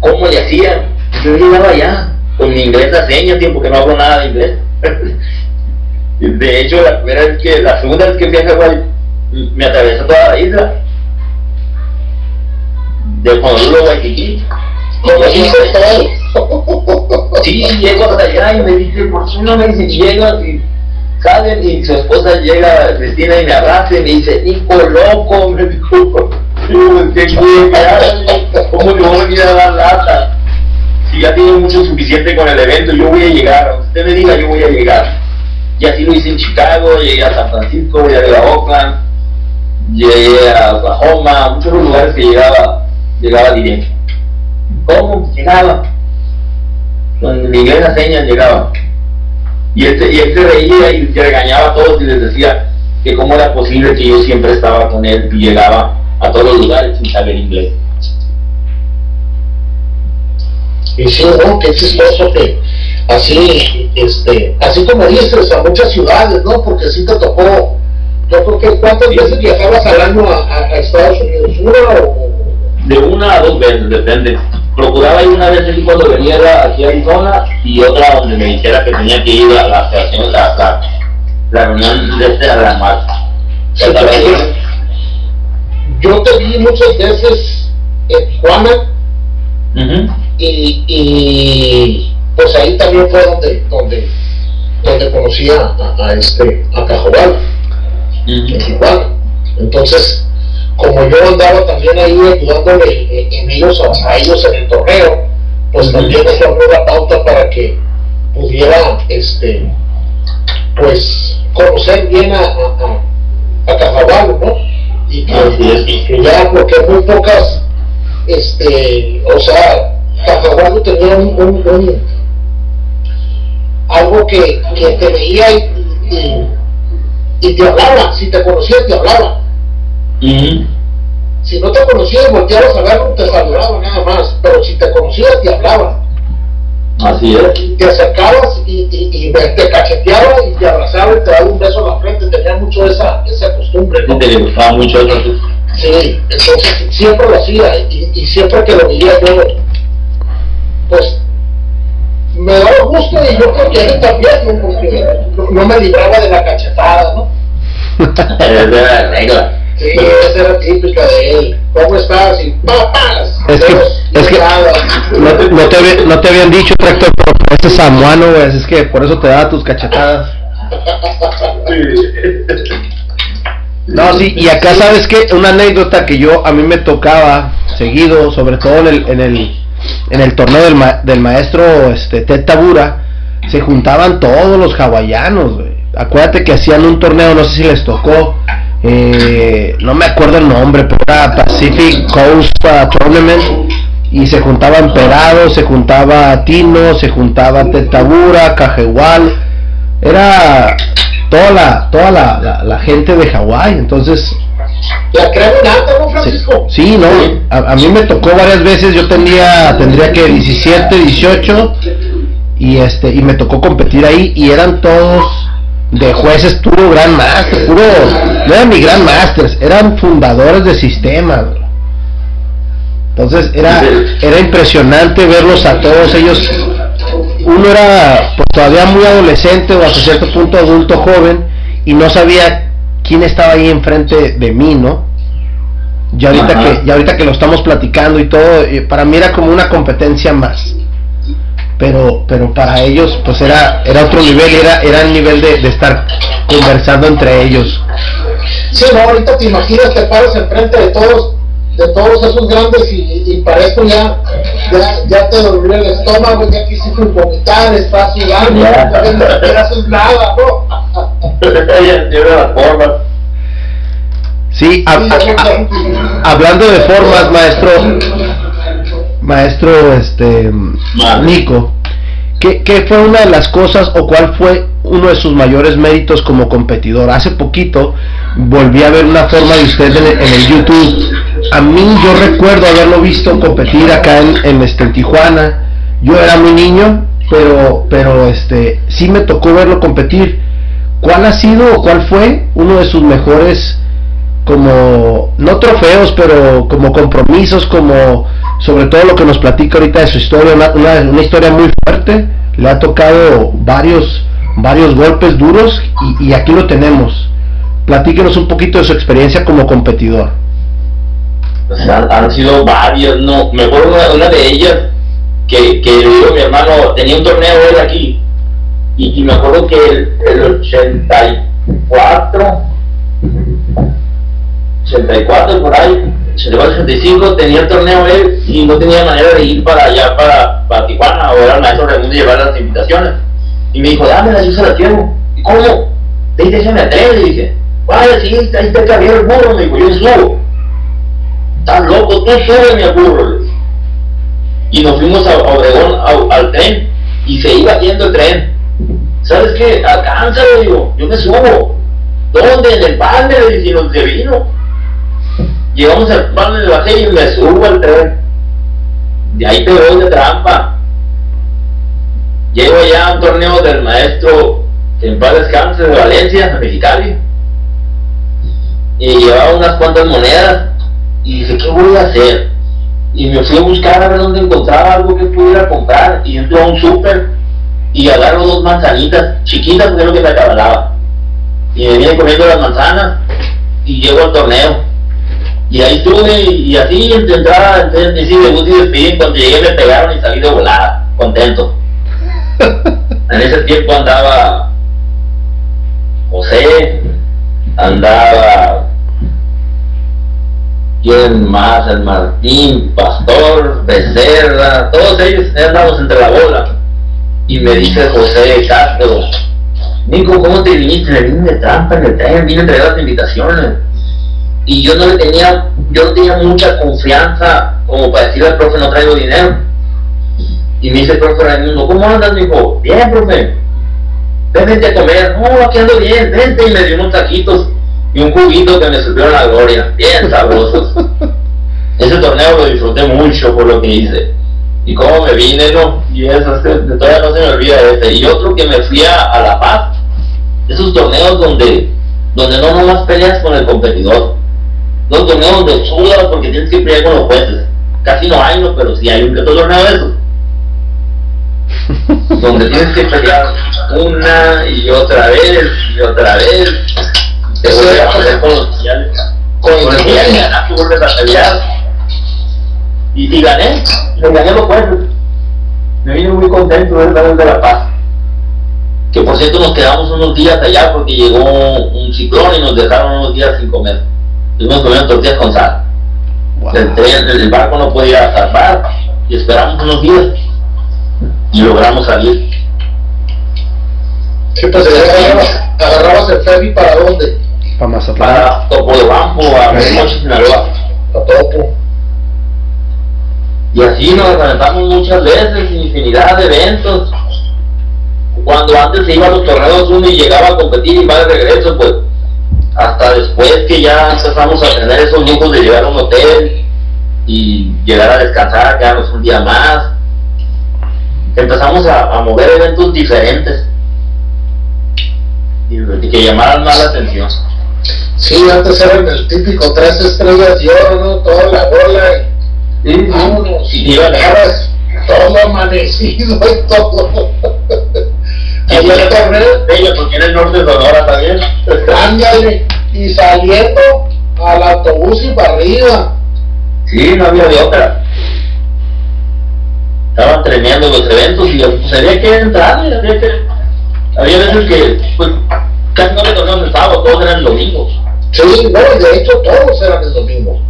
¿Cómo le hacía? Yo llegaba allá, con mi inglés a señas, tiempo que no hablo nada de inglés. de hecho, la primera vez que, la segunda vez que fui a me atravesó toda la isla. De Honolulu a Waikiki. Sí, llego hasta allá y me dice, ¿por qué no me dice, llegas y salen y su esposa llega, Cristina, y me abraza y me dice, hijo loco, me dijo, ¿cómo le voy a venir a dar lata? Si ya tiene mucho suficiente con el evento, yo voy a llegar, usted me diga, yo voy a llegar. Y así lo hice en Chicago, llegué a San Francisco, llegué a Oakland, llegué a Oklahoma, muchos lugares que llegaba, llegaba directo. ¿Cómo? Llegaba. Con mi inglés a señas llegaba. Y él, y se reía y se regañaba a todos y les decía que cómo era posible que yo siempre estaba con él y llegaba a todos los lugares sin saber inglés. Y sí, ¿no? Qué chistoso que así, este, así como dices, a muchas ciudades, ¿no? Porque sí te tocó, yo creo que ¿cuántas veces viajabas al año a, a Estados Unidos? ¿Una o...? De una a dos veces, depende. Procuraba ir una vez aquí cuando venía aquí a Arizona y otra donde me dijera que tenía que ir a la, la, la, la reunión de este a la. Sí, yo te vi muchas veces en Tijuana y, y, pues ahí también fue donde donde donde conocí a, a, este a Cajobal en Tijuana entonces como yo andaba también ahí ayudándole en, ellos a, ellos en el torneo pues también eso abrió la pauta para que pudiera este pues conocer bien a, a, a Cajabal, ¿no? Y que, ya, porque muy pocas, este, o sea, Cajabal tenía un, un, algo que, que, te veía y, y, te hablaba, si te conocía te hablaba. Si no te conocía y volteabas a verlo, te saludaba nada más, pero si te conocía te hablaba. Así es. Te acercabas y, y, te cacheteaba y te abrazaba y te daba un beso en la frente. Tenía mucho esa, esa costumbre. ¿no? Te gustaba mucho eso. Sí, entonces siempre lo hacía y, siempre que lo veía yo, pues me daba gusto y yo creo que él también, ¿no? porque no, me libraba de la cachetada, ¿no? Esa era la regla. Sí, esa era típica de él. ¿Cómo estás? Y papas. Es que, es que no, te, no, te, no te habían dicho, tractor, pero ese samuano, güey, es que por eso te daba tus cachetadas. No, sí, y acá sabes que una anécdota que yo a mí me tocaba seguido, sobre todo en el, en el, en el torneo del, del maestro este, Ted Tabura, se juntaban todos los hawaianos, güey. Acuérdate que hacían un torneo, no sé si les tocó, eh, no me acuerdo el nombre, pero era Pacific Coast Tournament y se juntaban Perado, se juntaba Tino, se juntaba Tetabura, Cajehual, era toda la toda la, la, gente de Hawái, entonces la ¿no, Francisco? Sí, no, a, mí me tocó varias veces, yo tenía tendría que 17, 18 y este y me tocó competir ahí y eran todos de jueces puro Gran Master, puro, no eran ni Gran Masters, eran fundadores de sistemas. Entonces era, era impresionante verlos a todos ellos. Uno era pues, todavía muy adolescente o hasta cierto punto adulto joven y no sabía quién estaba ahí enfrente de mí, ¿no? Ya ahorita, que, ya ahorita que lo estamos platicando y todo, eh, para mí era como una competencia más pero pero para ellos pues era era otro nivel era era el nivel de, de estar conversando entre ellos. Sí no ahorita te imaginas te paras enfrente de todos de todos esos grandes y, y para esto ya, ya, ya te dolió el estómago, ya quisiste vomitar, estás sudando, ya. no haces nada, ¿no? Sí, hablando de formas, maestro, maestro este Nico, ¿qué, ¿qué, fue una de las cosas o cuál fue uno de sus mayores méritos como competidor? Hace poquito volví a ver una forma de usted en, el YouTube. A mí yo recuerdo haberlo visto competir acá en, en, este, Tijuana. Yo era muy niño, pero, pero este, sí me tocó verlo competir. ¿Cuál ha sido o cuál fue uno de sus mejores como no trofeos, pero como compromisos, como sobre todo lo que nos platica ahorita de su historia, una, una, historia muy fuerte, le ha tocado varios, varios golpes duros y, y, aquí lo tenemos. Platíquenos un poquito de su experiencia como competidor. Pues han, sido varios, no, me acuerdo una, de ellas que, que digo, mi hermano tenía un torneo hoy aquí y, y me acuerdo que el, el 84 84 por ahí, 85 tenía el torneo él y no tenía manera de ir para allá, para, para Tijuana, o era el maestro Raimundo llevar las invitaciones. Y me dijo, dámela, yo se la llevo. ¿Y cómo? Te dice, me atrevo, y dije, vaya, sí, ahí está caballero el burro, me dijo, yo subo. Estás loco, tú sube mi burro. Y nos fuimos a Obregón al tren y se iba haciendo el tren. ¿Sabes qué? Alcánzalo, digo, yo me subo. ¿Dónde? En el pan de y nos vino Llegamos al pan de bajé y me subo al tren. De ahí te veo de trampa. llego ya a un torneo del maestro que en paz descanse de Valencia, de Mexicali, y llevaba unas cuantas monedas, y dije, ¿qué voy a hacer? Y me fui a buscar a ver dónde encontraba algo que pudiera comprar, y entro a un súper, y agarro dos manzanitas chiquitas, porque es lo que me acabalaba. Y me vine comiendo las manzanas, y llego al torneo. Y ahí estuve, y así, entrada, entre decí debut y despedí, cuando llegué me pegaron y salí de volada, contento. en ese tiempo andaba José, andaba quién más, el Martín, Pastor, Becerra, todos ellos andamos entre la bola. Y me dice José Castro, Nico, ¿cómo te viniste? Le vine de trampa en el tren, vine a entregar las invitaciones. Y yo no le tenía, yo no tenía mucha confianza como para decirle al profe no traigo dinero. Y me dice el profe Raimundo, ¿cómo andas? Me dijo, bien, profe. Ven, vente a comer. No, aquí ando bien, vente. Y me dio unos taquitos y un juguito que me a la gloria. Bien sabrosos. Ese torneo lo disfruté mucho por lo que hice. Y cómo me vine, ¿no? Y eso, todavía no se me olvida ese. Y otro que me fui a, La Paz. Esos torneos donde, donde no nomás peleas con el competidor. Los torneos donde sudas porque tienes que pelear con los jueces. Casi no hay, ¿no? Pero sí hay un que torneo de esos donde tienes que pelear una y otra vez y otra vez. Te vuelves a pelear con los sociales. Con los ganaste, vuelves a pelear. Y, y gané, me gané los jueces. Me vine muy contento de estar de La Paz. Que por cierto nos quedamos unos días allá porque llegó un ciclón y nos dejaron unos días sin comer. Estuvimos comiendo tortillas con sal. El, tren, el barco no podía zarpar y esperamos unos días y logramos salir. Sí, pues agarrabas, el ferry para dónde? Para Mazatlán. Para Topo de Bampo, a Mochi, Sinaloa. A Topo. Y así nos organizamos muchas veces, infinidad de eventos. Cuando antes se iba a los torneos uno y llegaba a competir y va de regreso, pues hasta después que ya empezamos a tener esos lujos de llegar a un hotel y llegar a descansar, quedarnos un día más empezamos a, mover eventos diferentes y que llamaran más la atención. Sí, antes era el típico tres estrellas y oro, ¿no? Toda la bola y, sí, vámonos, y, todo amanecido y todo. Y el torneo. porque en el norte de Sonora también. Ándale, y saliendo al autobús y para arriba. Sí, no había de otra estaban tremeando los eventos y pues había que entrar, había que... Había veces que pues, casi no le tocaban el sábado, todos eran domingos. Sí, bueno, de hecho todos eran el domingo.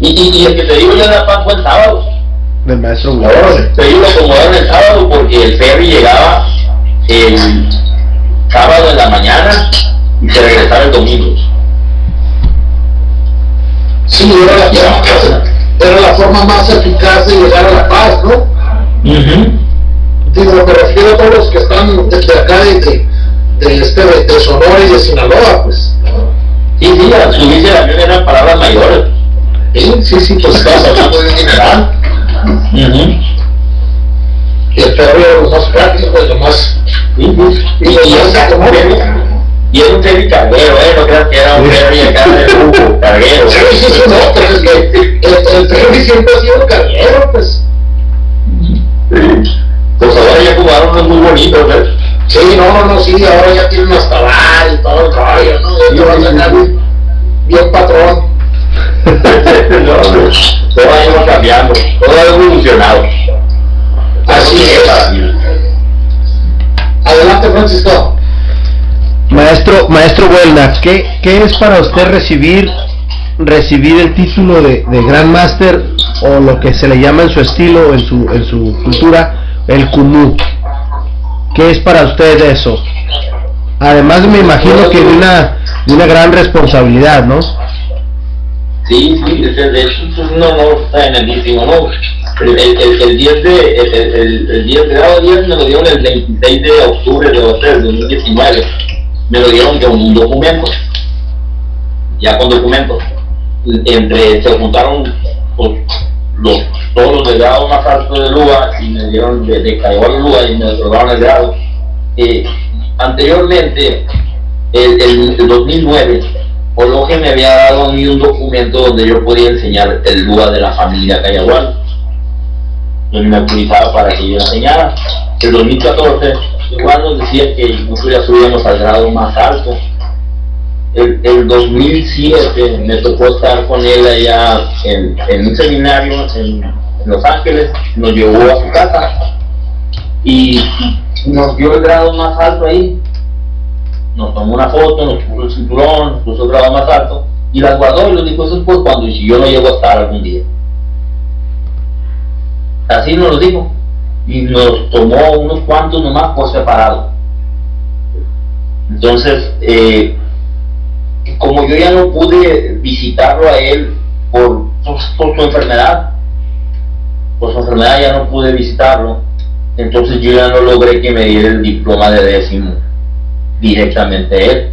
y, y, el que te digo ya era pan fue el sábado. Del maestro no, Te digo como era el sábado porque el ferry llegaba el sábado en la mañana y se regresaba el domingo. Sí, era la que era la forma más eficaz de llegar a la paz, ¿no? Digo, me refiero a todos los que están desde acá, de, de, este, de Sonora y de Sinaloa, pues. Sí, sí, al subirse la avión eran palabras mayores. Sí, sí, sí, pues estás hablando de general. Y el era lo más práctico, lo más... Sí, sí. Y, y, y, y era un ferry carguero, ¿eh? No creas que era un ferry acá de carguero. Sí, sí, sí, no, pero es que el, ferry siempre ha sido carguero, pues. Pues ahora ya jugaron unos muy bonitos, ¿eh? Sí, no, no, no, sí, ahora ya tienen hasta bar y todo el rollo, ¿no? Ya te vas a sacar bien patrón. no, no, todo ha ido cambiando, todo ha evolucionado. Así es. Adelante, Francisco. Maestro, maestro Buelna, ¿qué, ¿qué, es para usted recibir recibir el título de, de Gran Master o lo que se le llama en su estilo, en su, en su cultura, el Kumu? ¿Qué es para usted eso? Además me imagino que de una, de una gran responsabilidad, ¿no? Sí, sí, de hecho es un honor tremendísimo, ¿no? El, el, el, 10 de, el, el, el 10 grado 10 me lo dieron el 26 de octubre de 2019 me lo dieron con un documento, ya con documentos. Entre, se juntaron pues, los, todos los grados más altos de Lua y me dieron de, de Caigual Lua y me otorgaron el grado. Eh, anteriormente, el, el, 2009, Ologe me había dado a mí un documento donde yo podía enseñar el Lua de la familia Cayagual. Yo me autorizaba para que yo enseñara. El 2014, igual nos decía que nosotros ya subíamos al grado más alto el, el 2007 me tocó estar con él allá en, en un seminario en, Los Ángeles, nos llevó a su casa y nos dio el grado más alto ahí. Nos tomó una foto, nos puso el cinturón, nos puso el grado más alto y las guardó y nos dijo eso pues cuando si yo no llego a estar algún día. Así nos lo dijo y nos tomó unos cuantos nomás por separado. Entonces, eh, como yo ya no pude visitarlo a él por, por, su enfermedad, por su enfermedad ya no pude visitarlo, entonces yo ya no logré que me diera el diploma de décimo directamente él.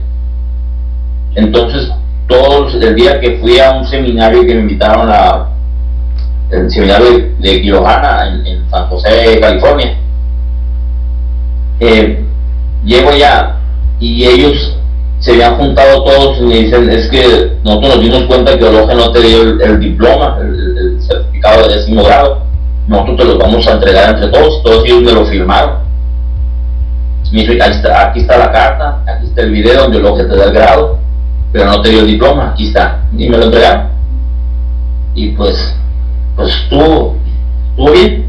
Entonces, todos el día que fui a un seminario que me invitaron a el seminario de Quirojana en, San José, California, eh, llego allá y ellos se habían juntado todos y me dicen, es que nosotros nos dimos cuenta que Ologe no te dio el, diploma, el, certificado de décimo grado, nosotros te lo vamos a entregar entre todos, todos ellos me lo firmaron. Aquí está, la carta, aquí está el video donde Ologe te da el grado, pero no te dio el diploma, aquí está, y me lo entregaron. Y pues, pues estuvo, estuvo bien,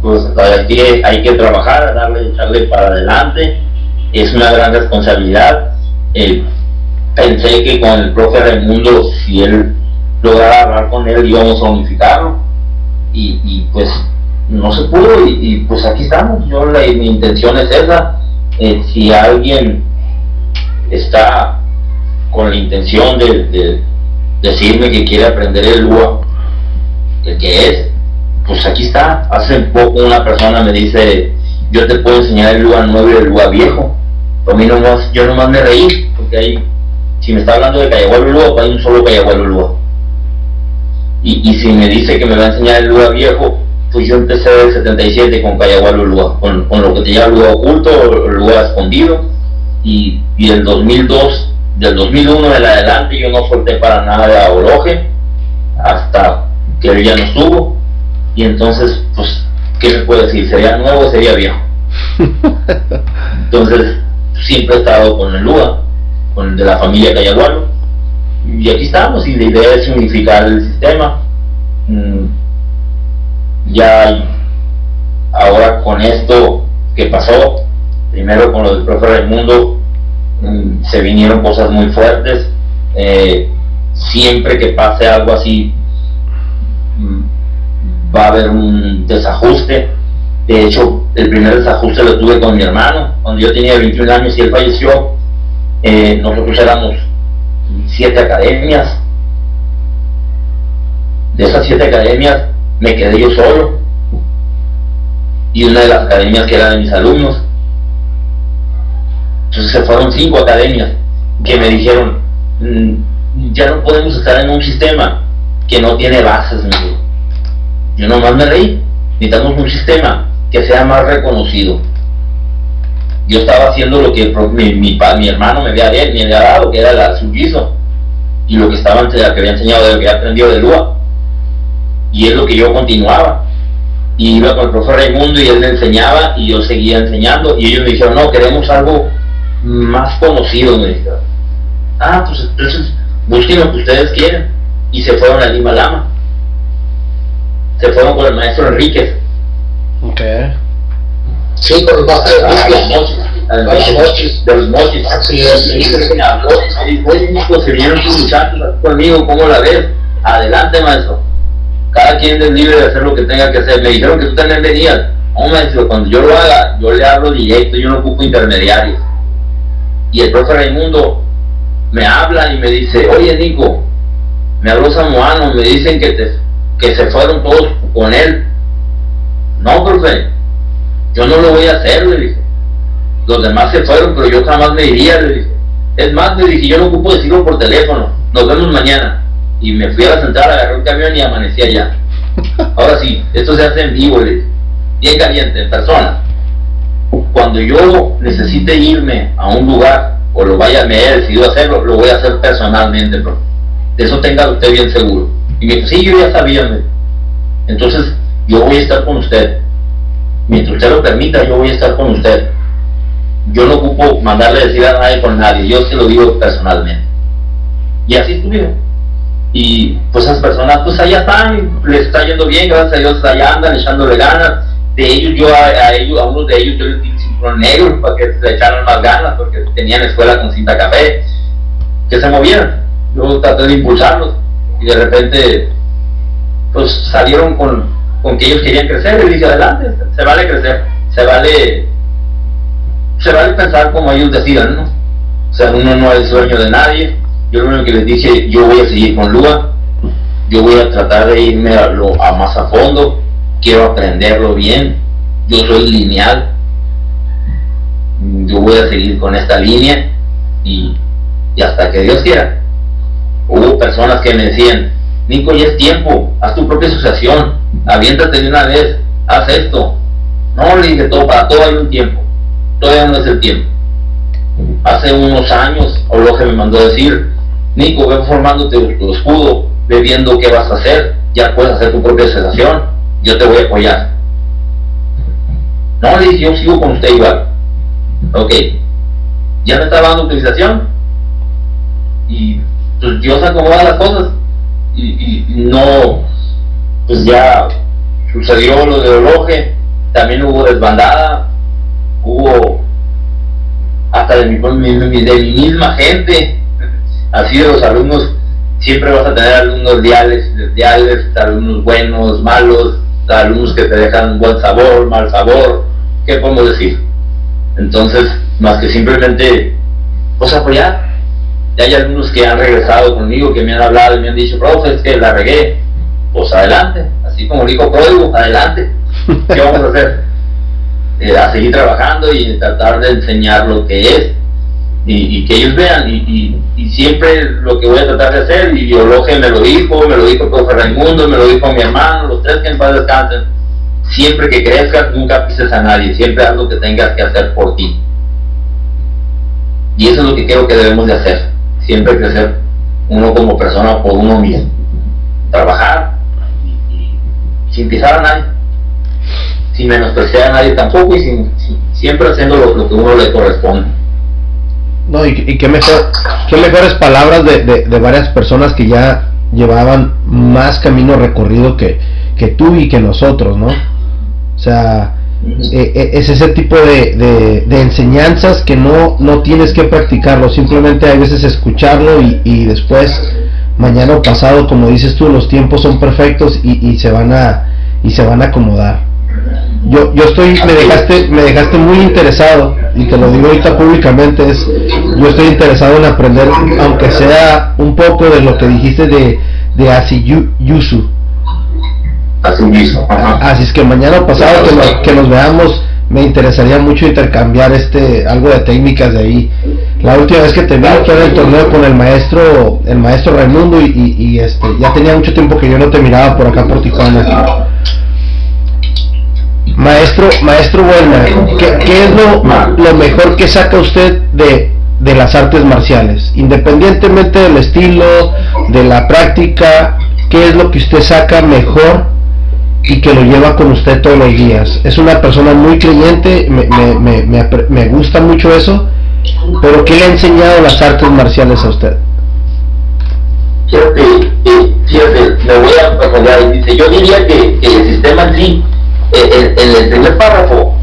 pues aquí hay que trabajar, darle, echarle para adelante, es una gran responsabilidad pensé que con el profe Raimundo, si él lograra hablar con él, íbamos a unificarlo. Y, pues no se pudo y, pues aquí estamos. Yo mi intención es esa. Eh, si alguien está con la intención de, decirme que quiere aprender el LUA, el que es, pues aquí está. Hace poco una persona me dice, yo te puedo enseñar el LUA nuevo y el LUA viejo a mí nomás, yo nomás me reí, porque ahí, si me está hablando de Cayagual Lúa, pues hay un solo Cayagual Lúa. Y, y si me dice que me va a enseñar el Lúa viejo, pues yo empecé el 77 con Cayagual con, con, lo que te llama Lúa oculto Lúa escondido, y, y el 2002, del 2001 en adelante yo no solté para nada a Oloje, hasta que él ya no estuvo, y entonces, pues, ¿qué me puede decir? ¿Sería nuevo o sería viejo? Entonces, siempre he estado con el LUA, con el de la familia Cayagualo, y aquí estamos, y la idea es unificar el sistema. Mm, ya ahora con esto que pasó, primero con lo del profe Raimundo, mm, se vinieron cosas muy fuertes. Eh, siempre que pase algo así, mm, va a haber un desajuste de hecho, el primer desajuste lo tuve con mi hermano, cuando yo tenía 21 años y él falleció. Eh, nosotros éramos siete academias. De esas siete academias me quedé yo solo. Y una de las academias que era de mis alumnos. Entonces se fueron cinco academias que me dijeron, mm, ya no podemos estar en un sistema que no tiene bases. Yo nomás me reí. Necesitamos un sistema que sea más reconocido. Yo estaba haciendo lo que mi, mi, mi hermano me había, me había dado, que era el suyizo, y lo que, estaba, que había enseñado, que había aprendido de Lua. Y es lo que yo continuaba. Y iba con el profesor Raimundo y él me enseñaba y yo seguía enseñando. Y ellos me dijeron, no, queremos algo más conocido, me dijeron. Ah, pues entonces busquen lo que ustedes quieren. Y se fueron a Lima Lama. Se fueron con el maestro Enríquez Ok. Sí, con los ah, los mochis. Los mochis. De los mochis. Así es. Oye, Nico, se vinieron tus muchachos conmigo, ¿cómo la ves? Adelante, maestro. Cada quien es libre de hacer lo que tenga que hacer. Me dijeron que tú también venías. Oh, maestro, cuando yo lo haga, yo le hablo directo, yo no ocupo intermediarios. Y el profe Raimundo me habla y me dice, oye Nico, me habló Samuano, me dicen que, te, que se fueron todos con él no, profe, yo no lo voy a hacer, le dije. Los demás se fueron, pero yo jamás me iría, le dije. Es más, le dije, yo no ocupo decirlo por teléfono. Nos vemos mañana. Y me fui a la central, agarré un camión y amanecí allá. Ahora sí, esto se hace en vivo, bien caliente, en persona. Cuando yo necesite irme a un lugar o lo vaya, me haya decidido hacerlo, lo voy a hacer personalmente, bro. De eso tenga usted bien seguro. Y me dijo, sí, yo ya sabía. Entonces, yo voy a estar con usted. Mientras usted lo permita, yo voy a estar con usted. Yo no ocupo mandarle decir a nadie con nadie, yo se lo digo personalmente. Y así estuvieron. Y pues esas personas, pues allá están, les está yendo bien, gracias a Dios allá andan echándole ganas. De ellos, yo a, ellos, a uno de ellos, yo les di cinturón negro para que se echaran más ganas, porque tenían escuela con cinta café, que se movieran. Yo traté de impulsarlos y de repente, pues salieron con, con que ellos querían crecer y dije, adelante, se vale crecer, se vale, se vale pensar como ellos decidan, ¿no? O sea, uno no es dueño de nadie, yo lo único que les dije, yo voy a seguir con Lua, yo voy a tratar de irme a, lo, a más a fondo, quiero aprenderlo bien, yo soy lineal, yo voy a seguir con esta línea y, hasta que Dios quiera. Hubo personas que me decían, Nico, ya es tiempo, haz tu propia asociación, aviéntate de una vez, haz esto. No, le dije, todo, para todo hay un tiempo, todavía no es el tiempo. Hace unos años, Oloje me mandó decir, Nico, ve formándote tu escudo, ve viendo qué vas a hacer, ya puedes hacer tu propia asociación, yo te voy a apoyar. No, le yo sigo con usted igual. Ok, ya me estaba dando utilización y pues Dios acomoda las cosas. Y, no, pues ya sucedió lo de Oloje, también hubo desbandada, hubo hasta de mi misma gente así de los alumnos, siempre vas a tener alumnos diales, diales, alumnos buenos, malos, alumnos que te dejan buen sabor, mal sabor, ¿qué podemos decir? Entonces, más que simplemente, pues apoyar. Ya hay alumnos que han regresado conmigo, que me han hablado y me han dicho, profe, es que la regué. Pues adelante, así como dijo Código, adelante. ¿Qué vamos a hacer? Eh, a seguir trabajando y tratar de enseñar lo que es y, que ellos vean y, siempre lo que voy a tratar de hacer y Biologe me lo dijo, me lo dijo el profe me lo dijo mi hermano, los tres que en paz descansen. Siempre que crezcas nunca pises a nadie, siempre haz lo que tengas que hacer por ti. Y eso es lo que creo que debemos de hacer siempre crecer uno como persona por uno mismo. Trabajar y, sin pisar a nadie sin menospreciar a nadie tampoco y sin, siempre haciendo lo, lo que uno le corresponde no, y, y qué, mejor, qué mejores palabras de, de, varias personas que ya llevaban más camino recorrido que, que tú y que nosotros, ¿no? O sea, eh, eh, es ese tipo de, de, enseñanzas que no, no tienes que practicarlo, simplemente hay veces escucharlo y, y después, mañana o pasado, como dices tú, los tiempos son perfectos y, y se van a y se van a acomodar yo, yo estoy, me dejaste, me dejaste muy interesado, y te lo digo ahorita públicamente, es, yo estoy interesado en aprender, aunque sea un poco de lo que dijiste de, de Asiyusu. Así es que mañana pasado que nos, que nos veamos, me interesaría mucho intercambiar este algo de técnicas de ahí. La última vez que te vi fue en el torneo con el maestro, el maestro Raimundo y, y, este, ya tenía mucho tiempo que yo no te miraba por acá por Tijuana. Maestro, maestro Buena, ¿qué, es lo, mejor que saca usted de, de las artes marciales? Independientemente del estilo, de la práctica, ¿qué es lo que usted saca mejor y que lo lleva con usted todos los días? Es una persona muy creyente, me, me, me, me gusta mucho eso, pero ¿qué le ha enseñado las artes marciales a usted? Me voy a dice, yo diría que, que el sistema sí en, el primer párrafo,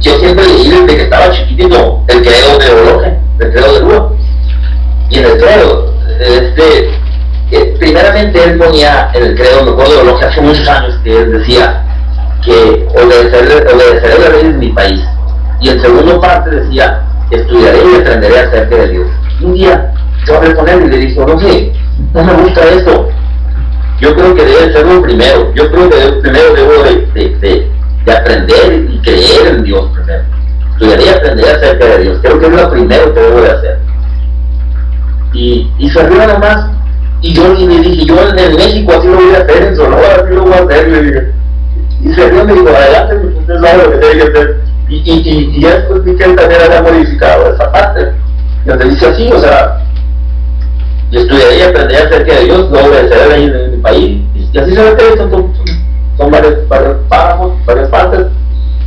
yo siempre leí desde que estaba chiquitito el credo de Oloje, el credo de Lua. Y en el credo, este, eh, primeramente él ponía en el credo, me acuerdo de Oloje hace muchos años, que él decía que obedeceré, la ley de mi país. Y en segundo parte decía, estudiaré y aprenderé acerca de Dios. Un día yo hablé con él y le dije, sé, no me gusta esto, yo creo que debe ser lo primero. Yo creo que primero debo de, aprender y creer en Dios primero. Estudiaría aprender acerca de Dios. Creo que es lo primero que debo de hacer. Y, y se arriba nomás. y yo le dije, yo en México así lo voy a hacer, en Sonora así lo voy a hacer. Y se dio, me dijo, adelante, pues usted sabe lo que tiene que hacer. Y, y, y, y ya después vi que él también había modificado esa parte. Y donde dice así, o sea, yo estudiaría y aprendería acerca de Dios, ahí en, en mi país. Y así se que son, son, son varios, varios párrafos, varias partes,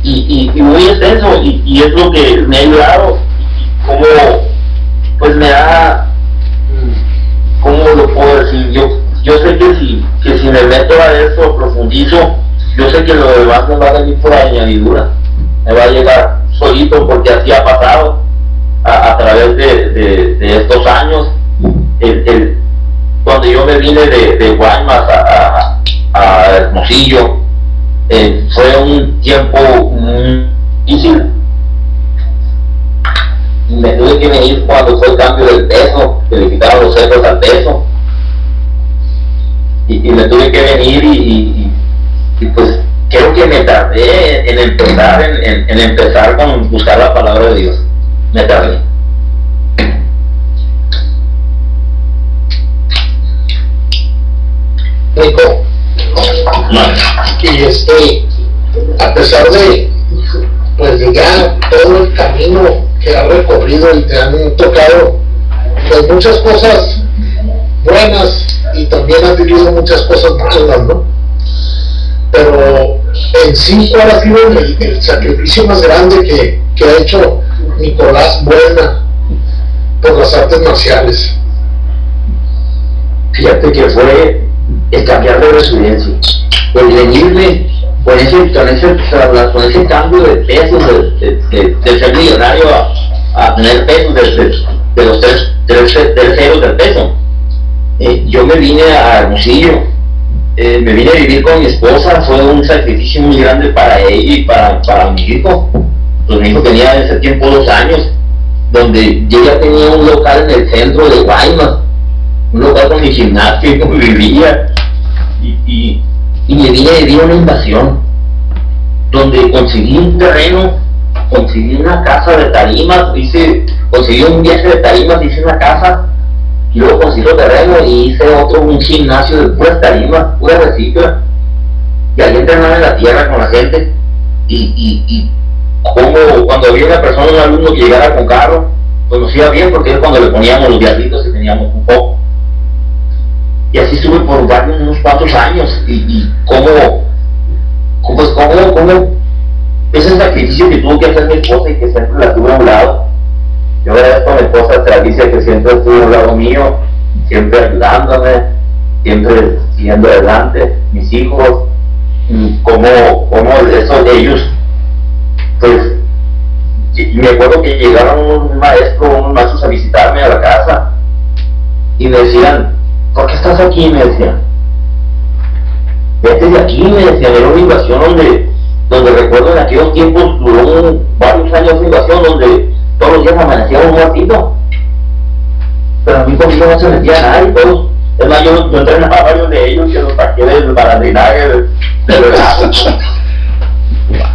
y, y, muy extenso, y, y es lo que me ha ayudado, y como pues me da ¿cómo lo puedo decir? Yo, yo sé que si, que si me meto a eso, profundizo, yo sé que lo demás me va a venir por añadidura, me va a llegar solito porque así ha pasado a, a través de, de, de, estos años. El, el, cuando yo me vine de, de Guaymas a, a, a Hermosillo, eh, fue un tiempo difícil me tuve que venir cuando fue el cambio del peso, que le quitaron los cerros al peso. Y, y me tuve que venir y, y, y, pues creo que me tardé en empezar, en, en, en, empezar con buscar la palabra de Dios. Me tardé. Y este, a pesar de, pues de ya todo el camino que has recorrido y te han tocado pues muchas cosas buenas y también has vivido muchas cosas malas, ¿no? Pero en sí, ¿cuál ha sido el, el sacrificio más grande que, que, ha hecho Nicolás Buena por las artes marciales? Fíjate que fue el cambiar de residencia, el venirme con ese, con ese, con ese cambio de peso de, de, ser millonario a, a tener pesos de, de, los tres, tres, tres del peso. Eh, yo me vine a Hermosillo, eh, me vine a vivir con mi esposa, fue un sacrificio muy grande para ella y para, para mi hijo. Pues mi hijo tenía en ese tiempo dos años, donde yo ya tenía un local en el centro de Guaymas, un local con mi gimnasio y como vivía. Y, y, y vivir una invasión, donde conseguí un terreno, conseguí una casa de tarimas, hice, conseguí un viaje de tarimas, hice una casa, y luego conseguí otro terreno y hice otro, un gimnasio de puras tarimas, pura recicla, y ahí entrenaba en la tierra con la gente, y, y, y cuando había una persona, un alumno que llegara con carro, iba bien porque es cuando le poníamos los viajitos y teníamos un poco y así estuve por varios, unos cuantos años. Y, y cómo, pues cómo, cómo ese sacrificio que tuvo que hacer mi esposa y que siempre la tuve a un lado. Yo agradezco a mi esposa Travicia que siempre estuvo a un lado mío siempre ayudándome siempre siguiendo adelante mis hijos como, como eso de ellos pues me acuerdo que llegaron un maestro unos maestros a visitarme a la casa y me decían ¿por qué estás aquí? Me decían. Vete de aquí, me decían, era una invasión donde, donde recuerdo en aquellos tiempos duró varios años una invasión donde todos los días amanecía un ratito. Pero a mí conmigo no se metía nadie, todos. Es más, yo, yo entrenaba a varios de ellos que los saqué del barandinaje, del, del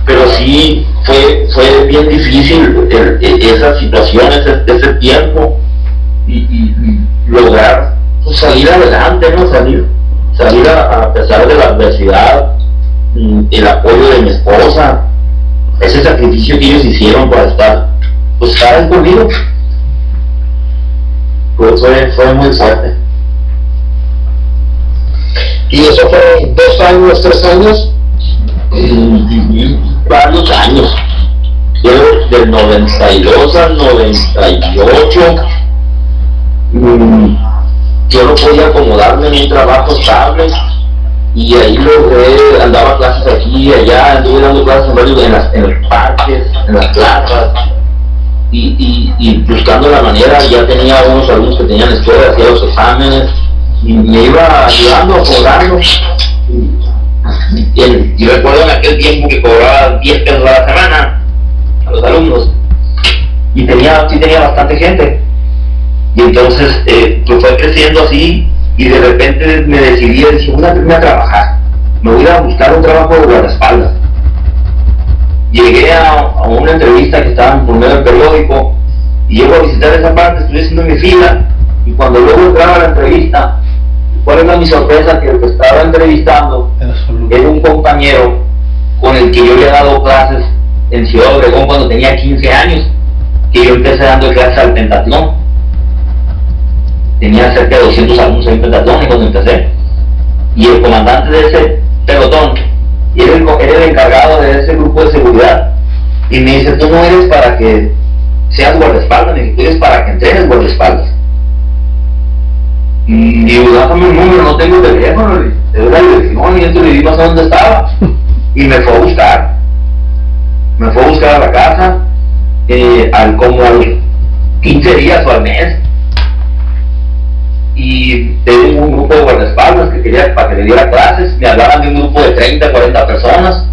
Pero sí fue, fue bien difícil el, el, esa situación, ese, tiempo y lograr pues, salir adelante, ¿no? Salir, salir a, a, pesar de la adversidad, mm, el apoyo de mi esposa, ese sacrificio que ellos hicieron para estar, pues estar conmigo. Pues fue, fue muy fuerte. ¿Y eso fue dos años, tres años? Mm, varios años. Yo del 92 al 98. Mmm, yo no podía acomodarme en un trabajo estable y ahí logré, andaba clases aquí y allá, anduve dando clases en, varios, en, los parques, en las plazas y, y, buscando la manera, ya tenía unos alumnos que tenían escuela, hacía los exámenes y me iba ayudando, cobrando. Y, y, y, recuerdo en aquel tiempo que cobraba 10 pesos a la semana a los alumnos y tenía, sí tenía bastante gente y entonces eh, pues fue creciendo así y de repente me decidí, dije, voy a a trabajar, me voy a buscar un trabajo de guardaespaldas. Llegué a, a, una entrevista que estaba por medio del periódico y llego a visitar esa parte, estoy haciendo mi fila y cuando luego entraba a la entrevista ¿Cuál era mi sorpresa? Que el que estaba entrevistando era un compañero con el que yo había dado clases en Ciudad Obregón cuando tenía 15 años, que yo empecé dando clases al pentatlón. Tenía cerca de 200 alumnos en pentatlón y cuando empecé. Y el comandante de ese pelotón era el, era el encargado de ese grupo de seguridad. Y me dice, tú no eres para que seas guardaespaldas, ni tú eres para que entrenes guardaespaldas. Y digo, dame un número, no tengo teléfono, te doy la dirección y entonces le dimos a dónde estaba. Y me fue a buscar. Me fue a buscar a la casa, eh, al como 15 días o al mes. Y tengo un grupo de guardaespaldas que quería para que le diera clases. Me hablaban de un grupo de 30, 40 personas.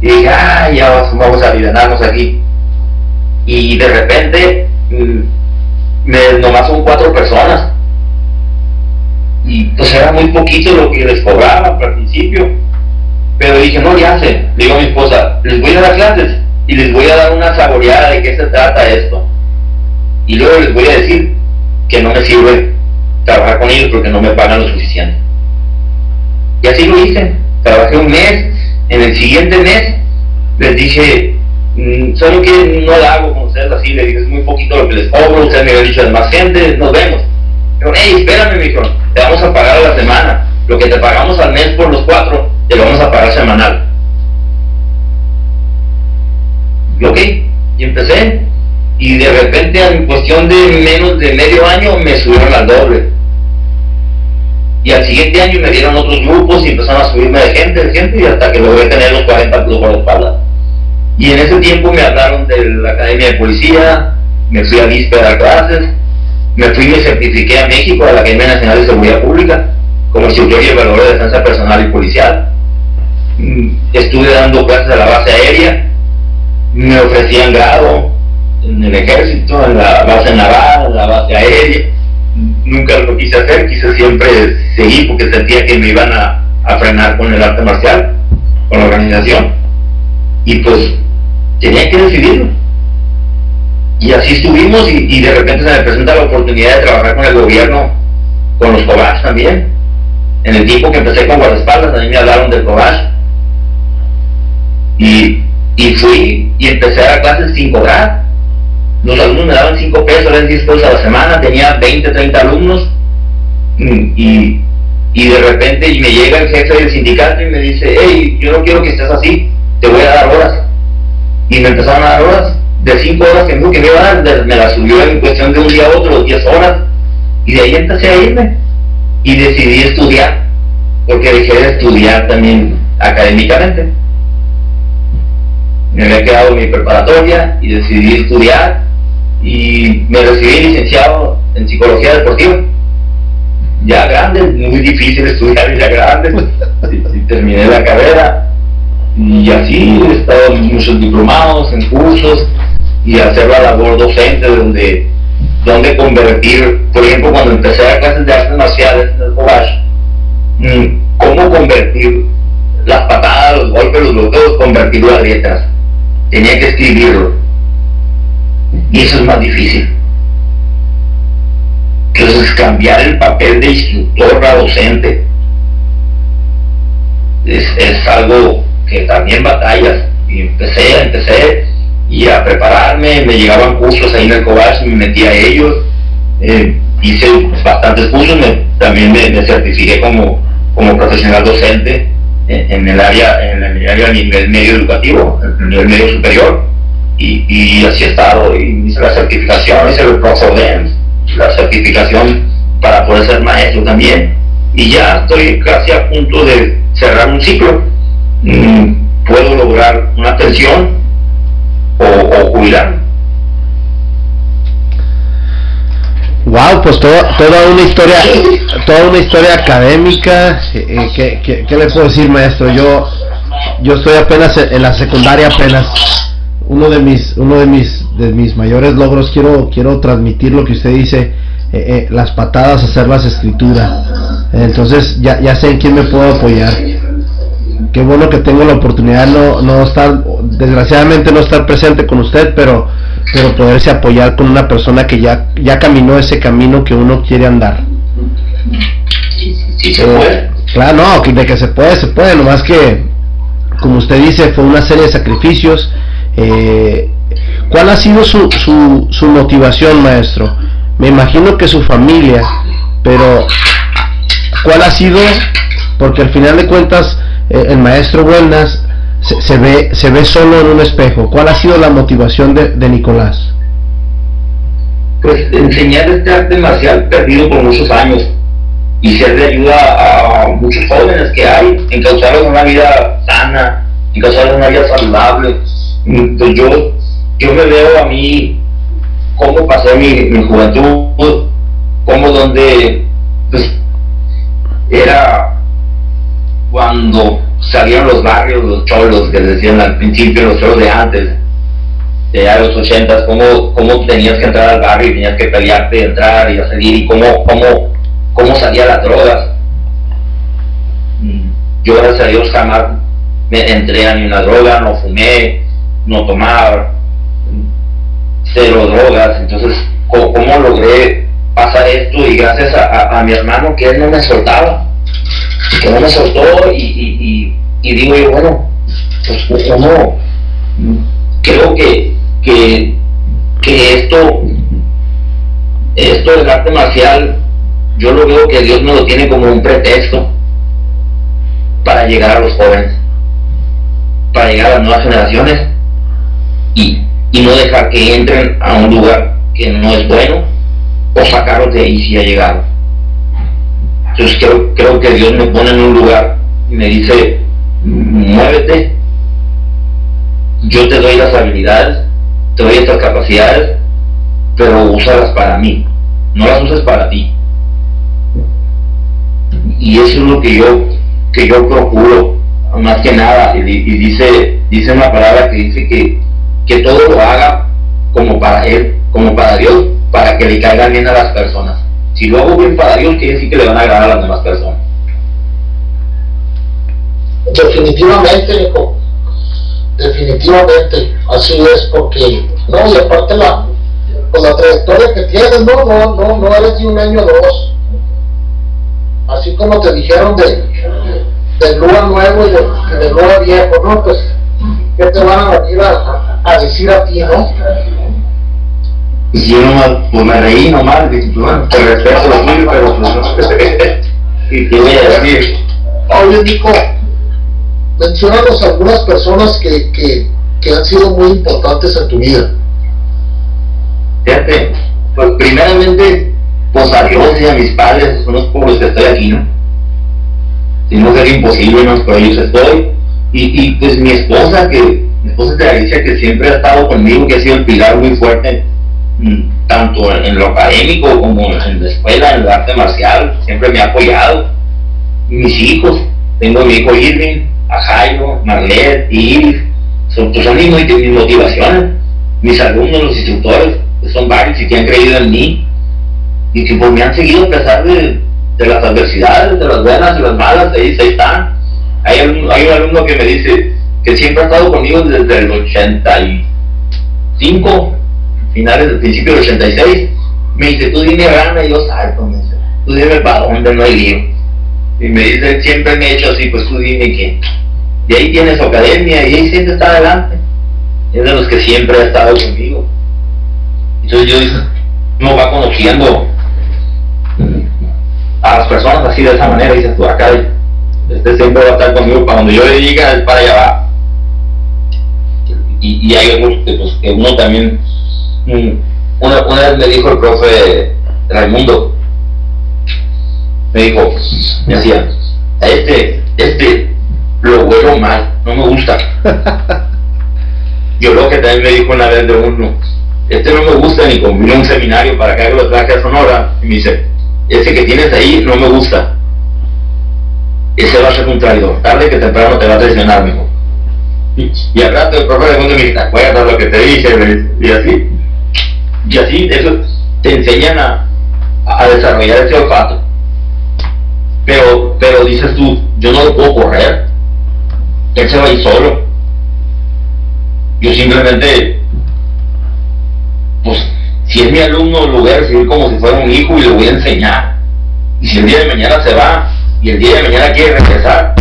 Y dije, ah, ya vamos a aliviarnos aquí. Y de repente, mm, me, nomás son cuatro personas y pues era muy poquito lo que les cobraba al principio. Pero dije, no, ya sé, le digo a mi esposa, les voy a dar clases y les voy a dar una saboreada de qué se trata esto. Y luego les voy a decir que no me sirve trabajar con ellos porque no me pagan lo suficiente. Y así lo hice. Trabajé un mes, en el siguiente mes les dije, mm, solo que no lo hago con ustedes así, les dije, es muy poquito lo que les cobro, ustedes me habían dicho, más gente, nos vemos. Pero, hey, espérame, mi hijo, te vamos a pagar a la semana. Lo que te pagamos al mes por los cuatro, te lo vamos a pagar semanal. Y ok, y empecé. Y de repente, en cuestión de menos de medio año, me subieron al doble. Y al siguiente año me dieron otros grupos y empezaron a subirme de gente, de gente, y hasta que logré tener los 40 grupos de espalda. Y en ese tiempo me hablaron de la Academia de Policía, me fui a víspera a dar clases, me fui y me certifiqué a México, a la Academia Nacional de Seguridad Pública, como instructor y evaluador de defensa personal y policial. Mm, estuve dando clases a la base aérea, me ofrecían grado en el ejército, en la base naval, en la base aérea. Nunca lo quise hacer, quise siempre seguir porque sentía que me iban a, a frenar con el arte marcial, con la organización. Y pues tenía que decidirlo y así estuvimos y, de repente se me presenta la oportunidad de trabajar con el gobierno, con los COBAS también. En el tiempo que empecé con guardaespaldas, también me hablaron del COBAS. Y, y fui y empecé a dar clases sin cobrar. Los alumnos me daban 5 pesos, eran 10 pesos a la semana, tenía 20, 30 alumnos. Y, y de repente me llega el jefe del sindicato y me dice, hey, yo no quiero que estés así, te voy a dar horas. Y me empezaron a dar horas de 5 horas que me iba a dar, me la subió en cuestión de un día a otro, 10 horas, y de ahí empecé a irme. Y decidí estudiar, porque dejé de estudiar también académicamente. Me había quedado mi preparatoria y decidí estudiar y me recibí licenciado en psicología deportiva. Ya grande, muy difícil estudiar ya grande, y terminé la carrera y así he estado en muchos diplomados, en cursos, y hacer la labor docente donde, donde convertir, por ejemplo, cuando empecé a clases de artes marciales en el collage, mm, cómo convertir las patadas, los golpes, los bloqueos, convertirlo a letras. Tenía que escribirlo. Y eso es más difícil. Entonces cambiar el papel de instructor a docente es, es algo que también batallas. Y empecé, empecé y a prepararme, me llegaban cursos ahí en el COBAS, me metí a ellos, eh, hice bastantes cursos, también me, certifiqué como, como profesional docente en, el área, en el área a nivel medio educativo, en el nivel medio superior, y, y así he estado, y hice la certificación, hice el ProFODEM, la certificación para poder ser maestro también, y ya estoy casi a punto de cerrar un ciclo, mm, puedo lograr una pensión o, o Wow, pues toda, toda una historia, toda una historia académica. Eh, eh ¿qué, le puedo decir, maestro? Yo, yo estoy apenas en la secundaria, apenas. Uno de mis, uno de mis, de mis mayores logros quiero, quiero transmitir lo que usted dice, eh, eh, las patadas, hacerlas escritura. Entonces ya, ya sé en quién me puedo apoyar qué bueno que tengo la oportunidad no, no estar, desgraciadamente no estar presente con usted, pero, pero poderse apoyar con una persona que ya, ya caminó ese camino que uno quiere andar. Y se puede. Claro, no, de que se puede, se puede, nomás que, como usted dice, fue una serie de sacrificios. Eh, ¿Cuál ha sido su, su, motivación, maestro? Me imagino que su familia, pero ¿cuál ha sido? Porque al final de cuentas, eh, el maestro Buenas se, ve, se ve solo en un espejo. ¿Cuál ha sido la motivación de, de Nicolás? Pues enseñar este arte marcial perdido por muchos años y ser de ayuda a muchos jóvenes que hay, en causarles una vida sana, en causarles una vida saludable. Yo, yo me veo a mí cómo pasé mi, mi juventud, cómo donde pues, era cuando salían los barrios, los cholos que decían al principio, los cholos de antes, de los ochentas, cómo, cómo tenías que entrar al barrio y tenías que pelearte, entrar y a salir, y cómo, cómo, cómo salían las drogas. Yo gracias a Dios jamás me entré a ni una droga, no fumé, no tomaba, cero drogas, entonces ¿cómo, logré pasar esto? Y gracias a, a, mi hermano que él no me soltaba, que no me soltó y, y, y, digo yo, bueno, pues cómo creo que, que, que esto, esto del arte marcial, yo lo veo que Dios no lo tiene como un pretexto para llegar a los jóvenes, para llegar a las nuevas generaciones y, y no dejar que entren a un lugar que no es bueno o sacarlos de ahí si ha llegado. Entonces creo, creo que Dios me pone en un lugar y me dice, muévete, yo te doy las habilidades, te doy estas capacidades, pero úsalas para mí, no las uses para ti. Y eso es lo que yo, que yo procuro, más que nada, y, y dice, dice una palabra que dice que, que todo lo haga como para Él, como para Dios, para que le caigan bien a las personas. Si lo hago bien para Dios, quiere decir que le van a agradar a las demás personas. Definitivamente, Nico. Definitivamente, así es, porque, no, y aparte la, pues la trayectoria que tienes, no, no, no, no eres de un año o dos. Así como te dijeron de, de Lua nuevo y de, de Lua viejo, ¿no? Pues, ¿qué te van a venir a, a decir a ti, no? Yo nomás, pues me reí nomás, dije, pues bueno, te respeto lo tuyo, pero pues no ¿Y qué voy a decir? Oye, Nico, mencionanos algunas personas que, que, que han sido muy importantes en tu vida. Fíjate, pues primeramente, pues a Dios y a mis padres, son los pobres que estoy aquí, ¿no? Si no sería imposible, no, por ellos estoy. Y, y pues mi esposa, que, mi esposa te dice que siempre ha estado conmigo, que ha sido el pilar muy fuerte tanto en lo académico como en la escuela, en el arte marcial, siempre me ha apoyado. Mis hijos, tengo a mi hijo Irving, a Jairo, Marlet, Iris, son, pues son mis, mis motivaciones. Mis alumnos, los instructores, que son varios y que han creído en mí y que pues me han seguido a pesar de, de las adversidades, de las buenas y las malas, ahí, ahí están. Hay, hay un alumno que me dice que siempre ha estado conmigo desde el 85 finales del principio del 86, me dice, tú dime gana y yo salto, me dice, tú dime para dónde no hay lío. Y me dice, siempre me he hecho así, pues tú dime que. Y ahí tienes su academia y ahí siempre está adelante. Es de los que siempre ha estado conmigo. Entonces yo digo, no va conociendo a las personas así de esa manera, dices tú acá, este siempre va a estar conmigo, para donde yo le diga, es para allá va. Y, y hay otros pues, que uno también una, una vez me dijo el profe Raimundo, me dijo, me decía, a este, este lo huelo mal, no me gusta. Yo lo que también me dijo una vez de uno, este no me gusta ni con un seminario para que haga los trajes a Sonora, y me dice, ese que tienes ahí no me gusta. Ese va a ser un traidor, tarde que temprano te va a traicionar. Y, al rato el profe Raimundo me dice, ¿te acuerdas lo que te dije? Y así, y así eso te enseñan a, a desarrollar ese olfato. Pero, pero dices tú, yo no lo puedo correr. Él se va a ir solo. Yo simplemente, pues, si es mi alumno, lo voy a recibir como si fuera un hijo y lo voy a enseñar. Y si el día de mañana se va y el día de mañana quiere regresar,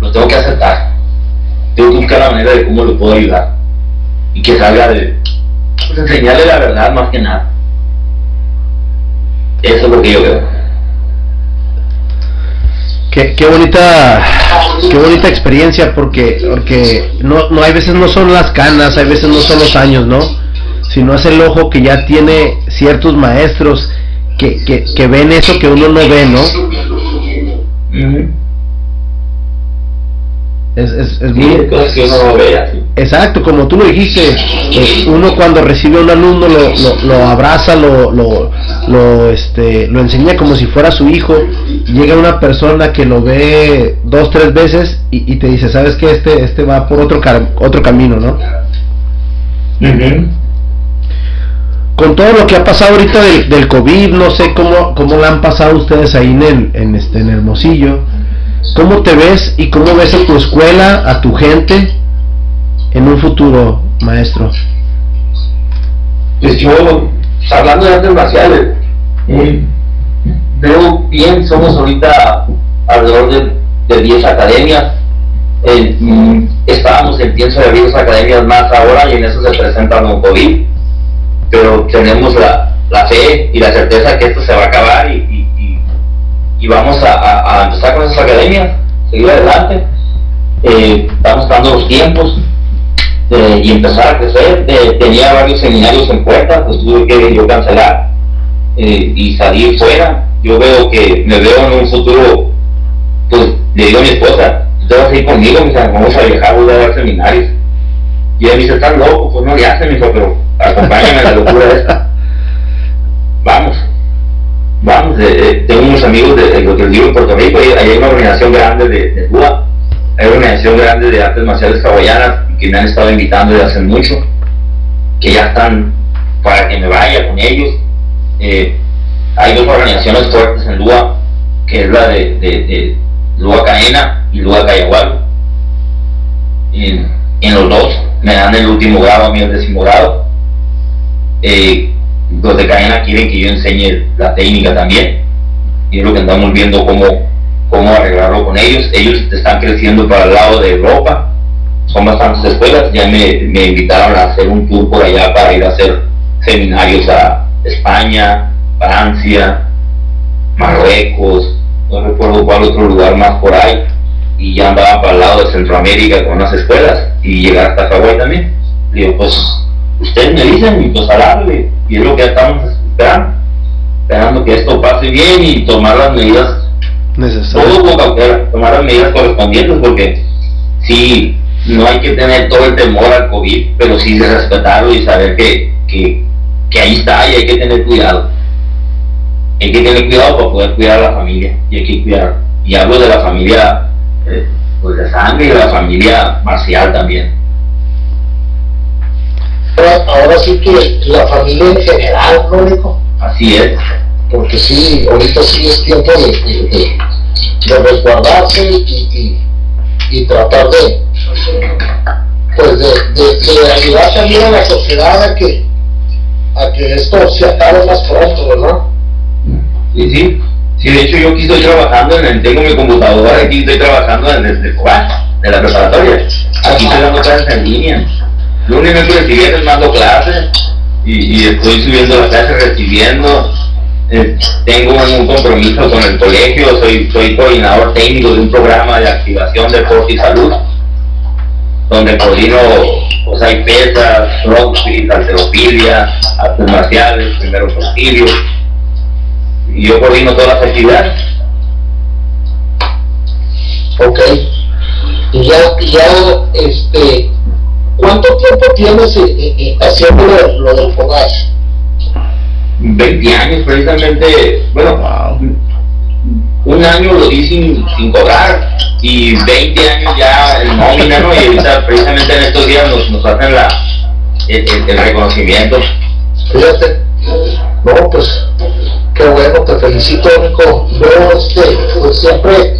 lo tengo que aceptar. Tengo que buscar la manera de cómo lo puedo ayudar. Y que salga de, pues enseñarle la verdad más que nada. Eso es lo que yo veo. Qué, qué, bonita qué bonita experiencia porque porque no, no hay veces no son las canas hay veces no son los años no sino es el ojo que ya tiene ciertos maestros que, que, que ven eso que uno no ve no es, es, es muy... que uno ve Exacto, como tú lo dijiste, eh, uno cuando recibe un alumno lo, lo, lo abraza, lo, lo, lo, este, lo enseña como si fuera su hijo, llega una persona que lo ve dos, tres veces y, y te dice, sabes que este, este va por otro, otro camino, ¿no? Con todo lo que ha pasado ahorita del, del COVID, no sé cómo, cómo la han pasado ustedes ahí en, el, en, este, en Hermosillo. ¿Cómo te ves y cómo ves a tu escuela, a tu gente en un futuro, maestro? Pues yo, hablando de artes marciales, eh, veo bien, somos ahorita alrededor de, de 10 academias. Eh, mm, estábamos en pienso de 10 academias más ahora y en eso se presenta un COVID, pero tenemos la, fe y la certeza que esto se va a acabar y, y vamos a, a, empezar con esas academias, seguir adelante. Eh, estamos dando los tiempos y empezar a crecer. Tenía varios seminarios en puerta, pues tuve que yo cancelar eh, y salir fuera. Yo veo que me veo en un futuro, pues le digo a mi esposa, usted va a seguir conmigo, mis vamos a viajar, voy a dar seminarios. Y ella me dice, estás loco, pues no le hace, me dijo, pero acompáñame a la locura esta. Tengo unos amigos de, de, de, en Puerto Rico, y hay una organización grande de, de Cuba, hay una organización grande de artes marciales hawaianas que me han estado invitando desde hace mucho, que ya están para que me vaya con ellos. Eh, hay dos organizaciones fuertes en Lua, que es la de, de, de Lua Caena y Lua Cayahual. En, en los dos me dan el último grado, a mí el décimo grado. Eh, los de Caena quieren que yo enseñe la técnica también. Y es lo que andamos viendo cómo, cómo arreglarlo con ellos. Ellos están creciendo para el lado de Europa. Son bastantes escuelas. Ya me, me invitaron a hacer un tour por allá para ir a hacer seminarios a España, Francia, Marruecos, no recuerdo cuál otro lugar más por ahí. Y ya andaba para el lado de Centroamérica con unas escuelas y llegar hasta Hawái también. Digo, pues ustedes me dicen y pues a darle. Y es lo que estamos esperando. Esperando que esto pase bien y tomar las medidas. Necesarias. Todo con cautela, tomar las medidas correspondientes porque sí, no hay que tener todo el temor al COVID, pero sí de respetarlo y saber que, que, que ahí está y hay que tener cuidado. Hay que tener cuidado para poder cuidar a la familia y hay que cuidar. Y hablo de la familia eh, pues de sangre y de la familia marcial también. Ahora, ahora sí que la familia en general, ¿no, Nico? Así es. Porque sí, ahorita sí es tiempo de, de, resguardarse y, y, tratar de, pues de, ayudar también a la sociedad a que, a que esto se acabe más pronto, ¿verdad? Sí, sí. Sí, de hecho yo aquí estoy trabajando, en el, tengo mi computadora, aquí estoy trabajando en el, de la preparatoria. Aquí estoy dando clases en línea. Lunes, miércoles y viernes mando clases y, y, estoy subiendo las clases, recibiendo. Eh, tengo un compromiso con el colegio, soy, soy coordinador técnico de un programa de activación, deporte y salud, donde coordino, pues hay pesas, crossfit, alterofilia, artes marciales, primeros auxilios y yo coordino todas las actividades. Ok. Y ya, ya, este, ¿cuánto tiempo tienes eh, eh, haciendo lo, lo del FOGAS? 20 años, precisamente, bueno, wow. un año lo di sin, sin cobrar y 20 años ya en nómina, ¿no? Y ahorita, precisamente en estos días nos, nos hacen la, el, el, el reconocimiento. Fíjate, no, pues qué bueno, te felicito, Nico. Yo, este, pues siempre,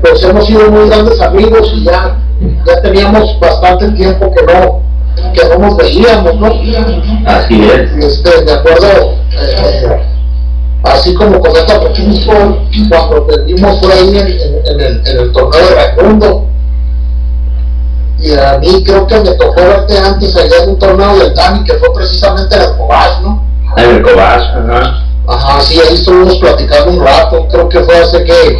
pues hemos sido muy grandes amigos y ya, ya teníamos bastante tiempo que no, que no nos veíamos, ¿no? Así es. Este, me acuerdo, eh, así como comenta Francisco, cuando perdimos por ahí en, en, el, en el torneo de Raimundo. Y a mí creo que me tocó verte antes allá en un torneo del Dani, que fue precisamente en el Cobach, ¿no? En el Cobach, ajá. Ajá, sí, ahí estuvimos platicando un rato, creo que fue hace que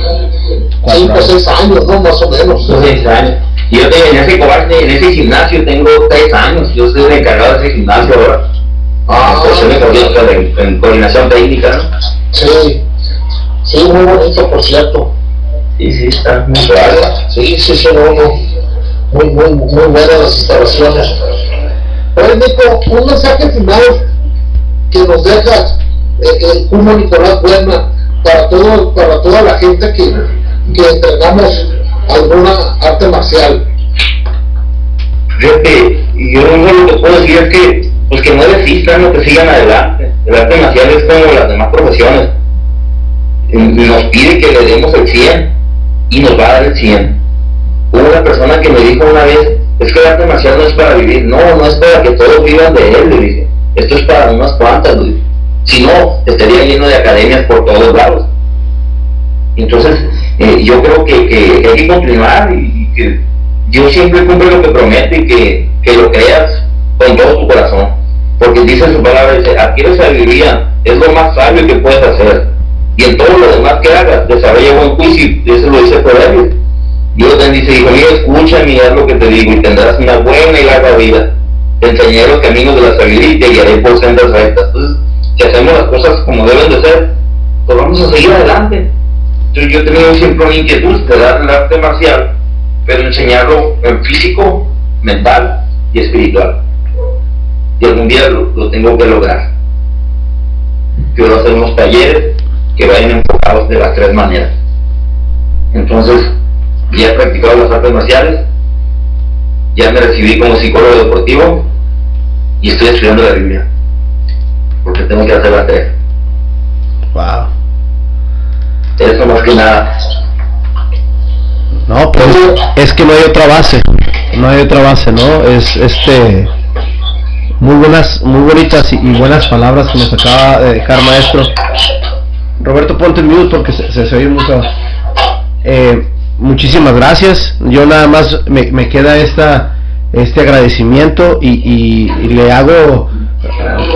5 o 6 años, ¿no? Más o menos. 6 años. Yo en ese Cobach, en ese gimnasio, tengo 3 años, yo soy el encargado de ese gimnasio ahora. Ah, en, en coordinación técnica, ¿no? Sí, sí, muy bonito, por cierto. Sí, sí, está muy claro. Sí, sí, sí, muy, muy, muy buenas las instalaciones. Oye, Nico, un mensaje final que nos deja eh, el Nicolás Buena para, todo, para toda la gente que, que entrenamos alguna arte marcial. Fíjate, yo lo único que puedo decir es que pues que no desistan o que sigan adelante. El arte marcial es como las demás profesiones. Nos pide que le demos el 100 y nos va a dar el 100. Hubo una persona que me dijo una vez, es que el arte marcial no es para vivir, no, no es para que todos vivan de él, le dije. Esto es para unas cuantas, le Si no, estaría lleno de academias por todos lados. Entonces, eh, yo creo que, que, hay que continuar y, que Dios siempre cumple lo que promete y que, que lo creas con todo tu corazón. Porque dice su palabra, dice, adquiere sabiduría, es lo más sabio que puedes hacer. Y en todo lo demás que hagas, desarrolla buen juicio, y eso lo dice Proverbios. Dios te dice, hijo mío, escúchame y haz lo que te digo, y tendrás una buena y larga vida. Te enseñaré los caminos de la sabiduría y te guiaré por sendas rectas. Entonces, si hacemos las cosas como deben de ser, pues vamos a seguir adelante. Entonces, yo he tenido siempre una inquietud de dar el arte marcial, pero enseñarlo en físico, mental y espiritual y algún día lo, tengo que lograr. Quiero hacer unos talleres que vayan enfocados de las tres maneras. Entonces, ya he practicado las artes marciales, ya me recibí como psicólogo deportivo y estoy estudiando la Biblia, porque tengo que hacer las tres. Wow. Eso más que nada. No, pues es que no hay otra base, no hay otra base, ¿no? Es este muy buenas, muy bonitas y, buenas palabras que nos acaba de dejar maestro. Roberto, ponte en mute porque se, se, oye mucho. Eh, muchísimas gracias. Yo nada más me, queda esta, este agradecimiento y, le hago,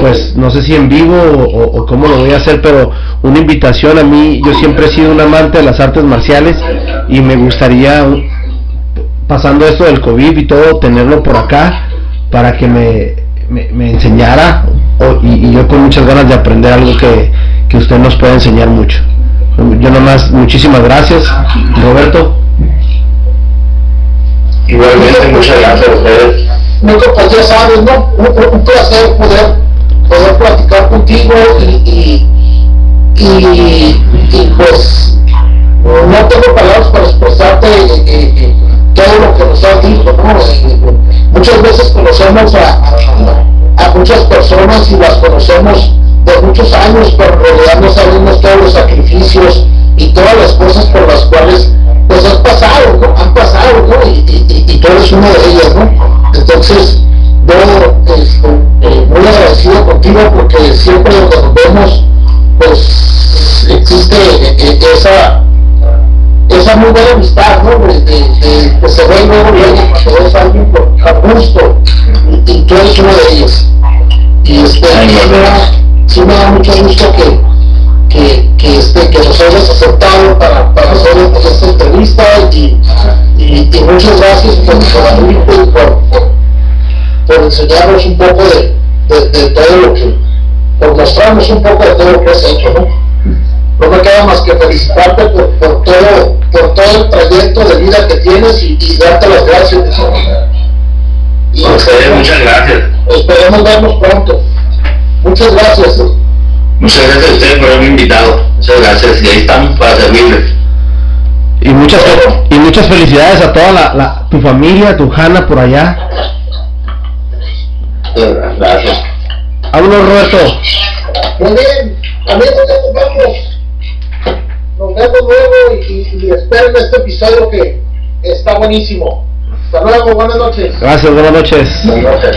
pues no sé si en vivo o, o, cómo lo voy a hacer, pero una invitación a mí. Yo siempre he sido un amante de las artes marciales y me gustaría, pasando esto del COVID y todo, tenerlo por acá para que me me, enseñara y, yo con muchas ganas de aprender algo que, usted nos puede enseñar mucho. Yo nomás, muchísimas gracias, Roberto. Igualmente, muchas gracias a ustedes. Pues ya sabes, ¿no? Un, placer poder, poder platicar contigo y, y, pues no tengo palabras para expresarte eh, eh, eh, todo lo que nos has dicho, ¿no? Muchas veces conocemos a, a, muchas personas y las conocemos de muchos años, pero en realidad no sabemos todos los sacrificios y todas las cosas por las cuales pues han pasado, ¿no? Han pasado, ¿no? Y, y, y tú eres una de ellas, ¿no? Entonces, yo estoy eh, muy agradecido contigo porque siempre donde nos vemos, pues existe eh, eh, esa esa muy buena amistad, ¿no? De, de, que se ve luego bien cuando es alguien por gusto y, y, tú eres uno de ellos. Y este, sí me da mucho gusto que, que, que, este, que nos hayas aceptado para, para hacer esta entrevista y, y, y muchas gracias por, por, por, por, enseñarnos un poco de, de, de todo lo que, por mostrarnos un poco de todo lo que has hecho, ¿no? no me queda más que felicitarte por, por, todo, por todo el trayecto de vida que tienes y, y darte las gracias. Y ustedes, muchas gracias. Esperemos vernos pronto. Muchas gracias. Muchas gracias a ustedes por haberme invitado. Muchas gracias. Y ahí estamos para servirles. Y muchas, y muchas felicidades a toda la, la, tu familia, tu Hanna por allá. Gracias. Vámonos, Roberto. Muy bien. Amigos, nos vamos. Nos vemos luego y, y, esperen este episodio que está buenísimo. Hasta luego, buenas noches. Gracias, buenas noches. Buenas noches.